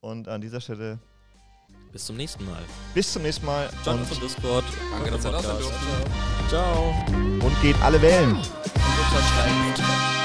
Und an dieser Stelle Bis zum nächsten Mal. bis zum nächsten Mal. Ciao Und, von Discord. danke, dass ihr da seid. Ciao. und geht alle wählen. Und.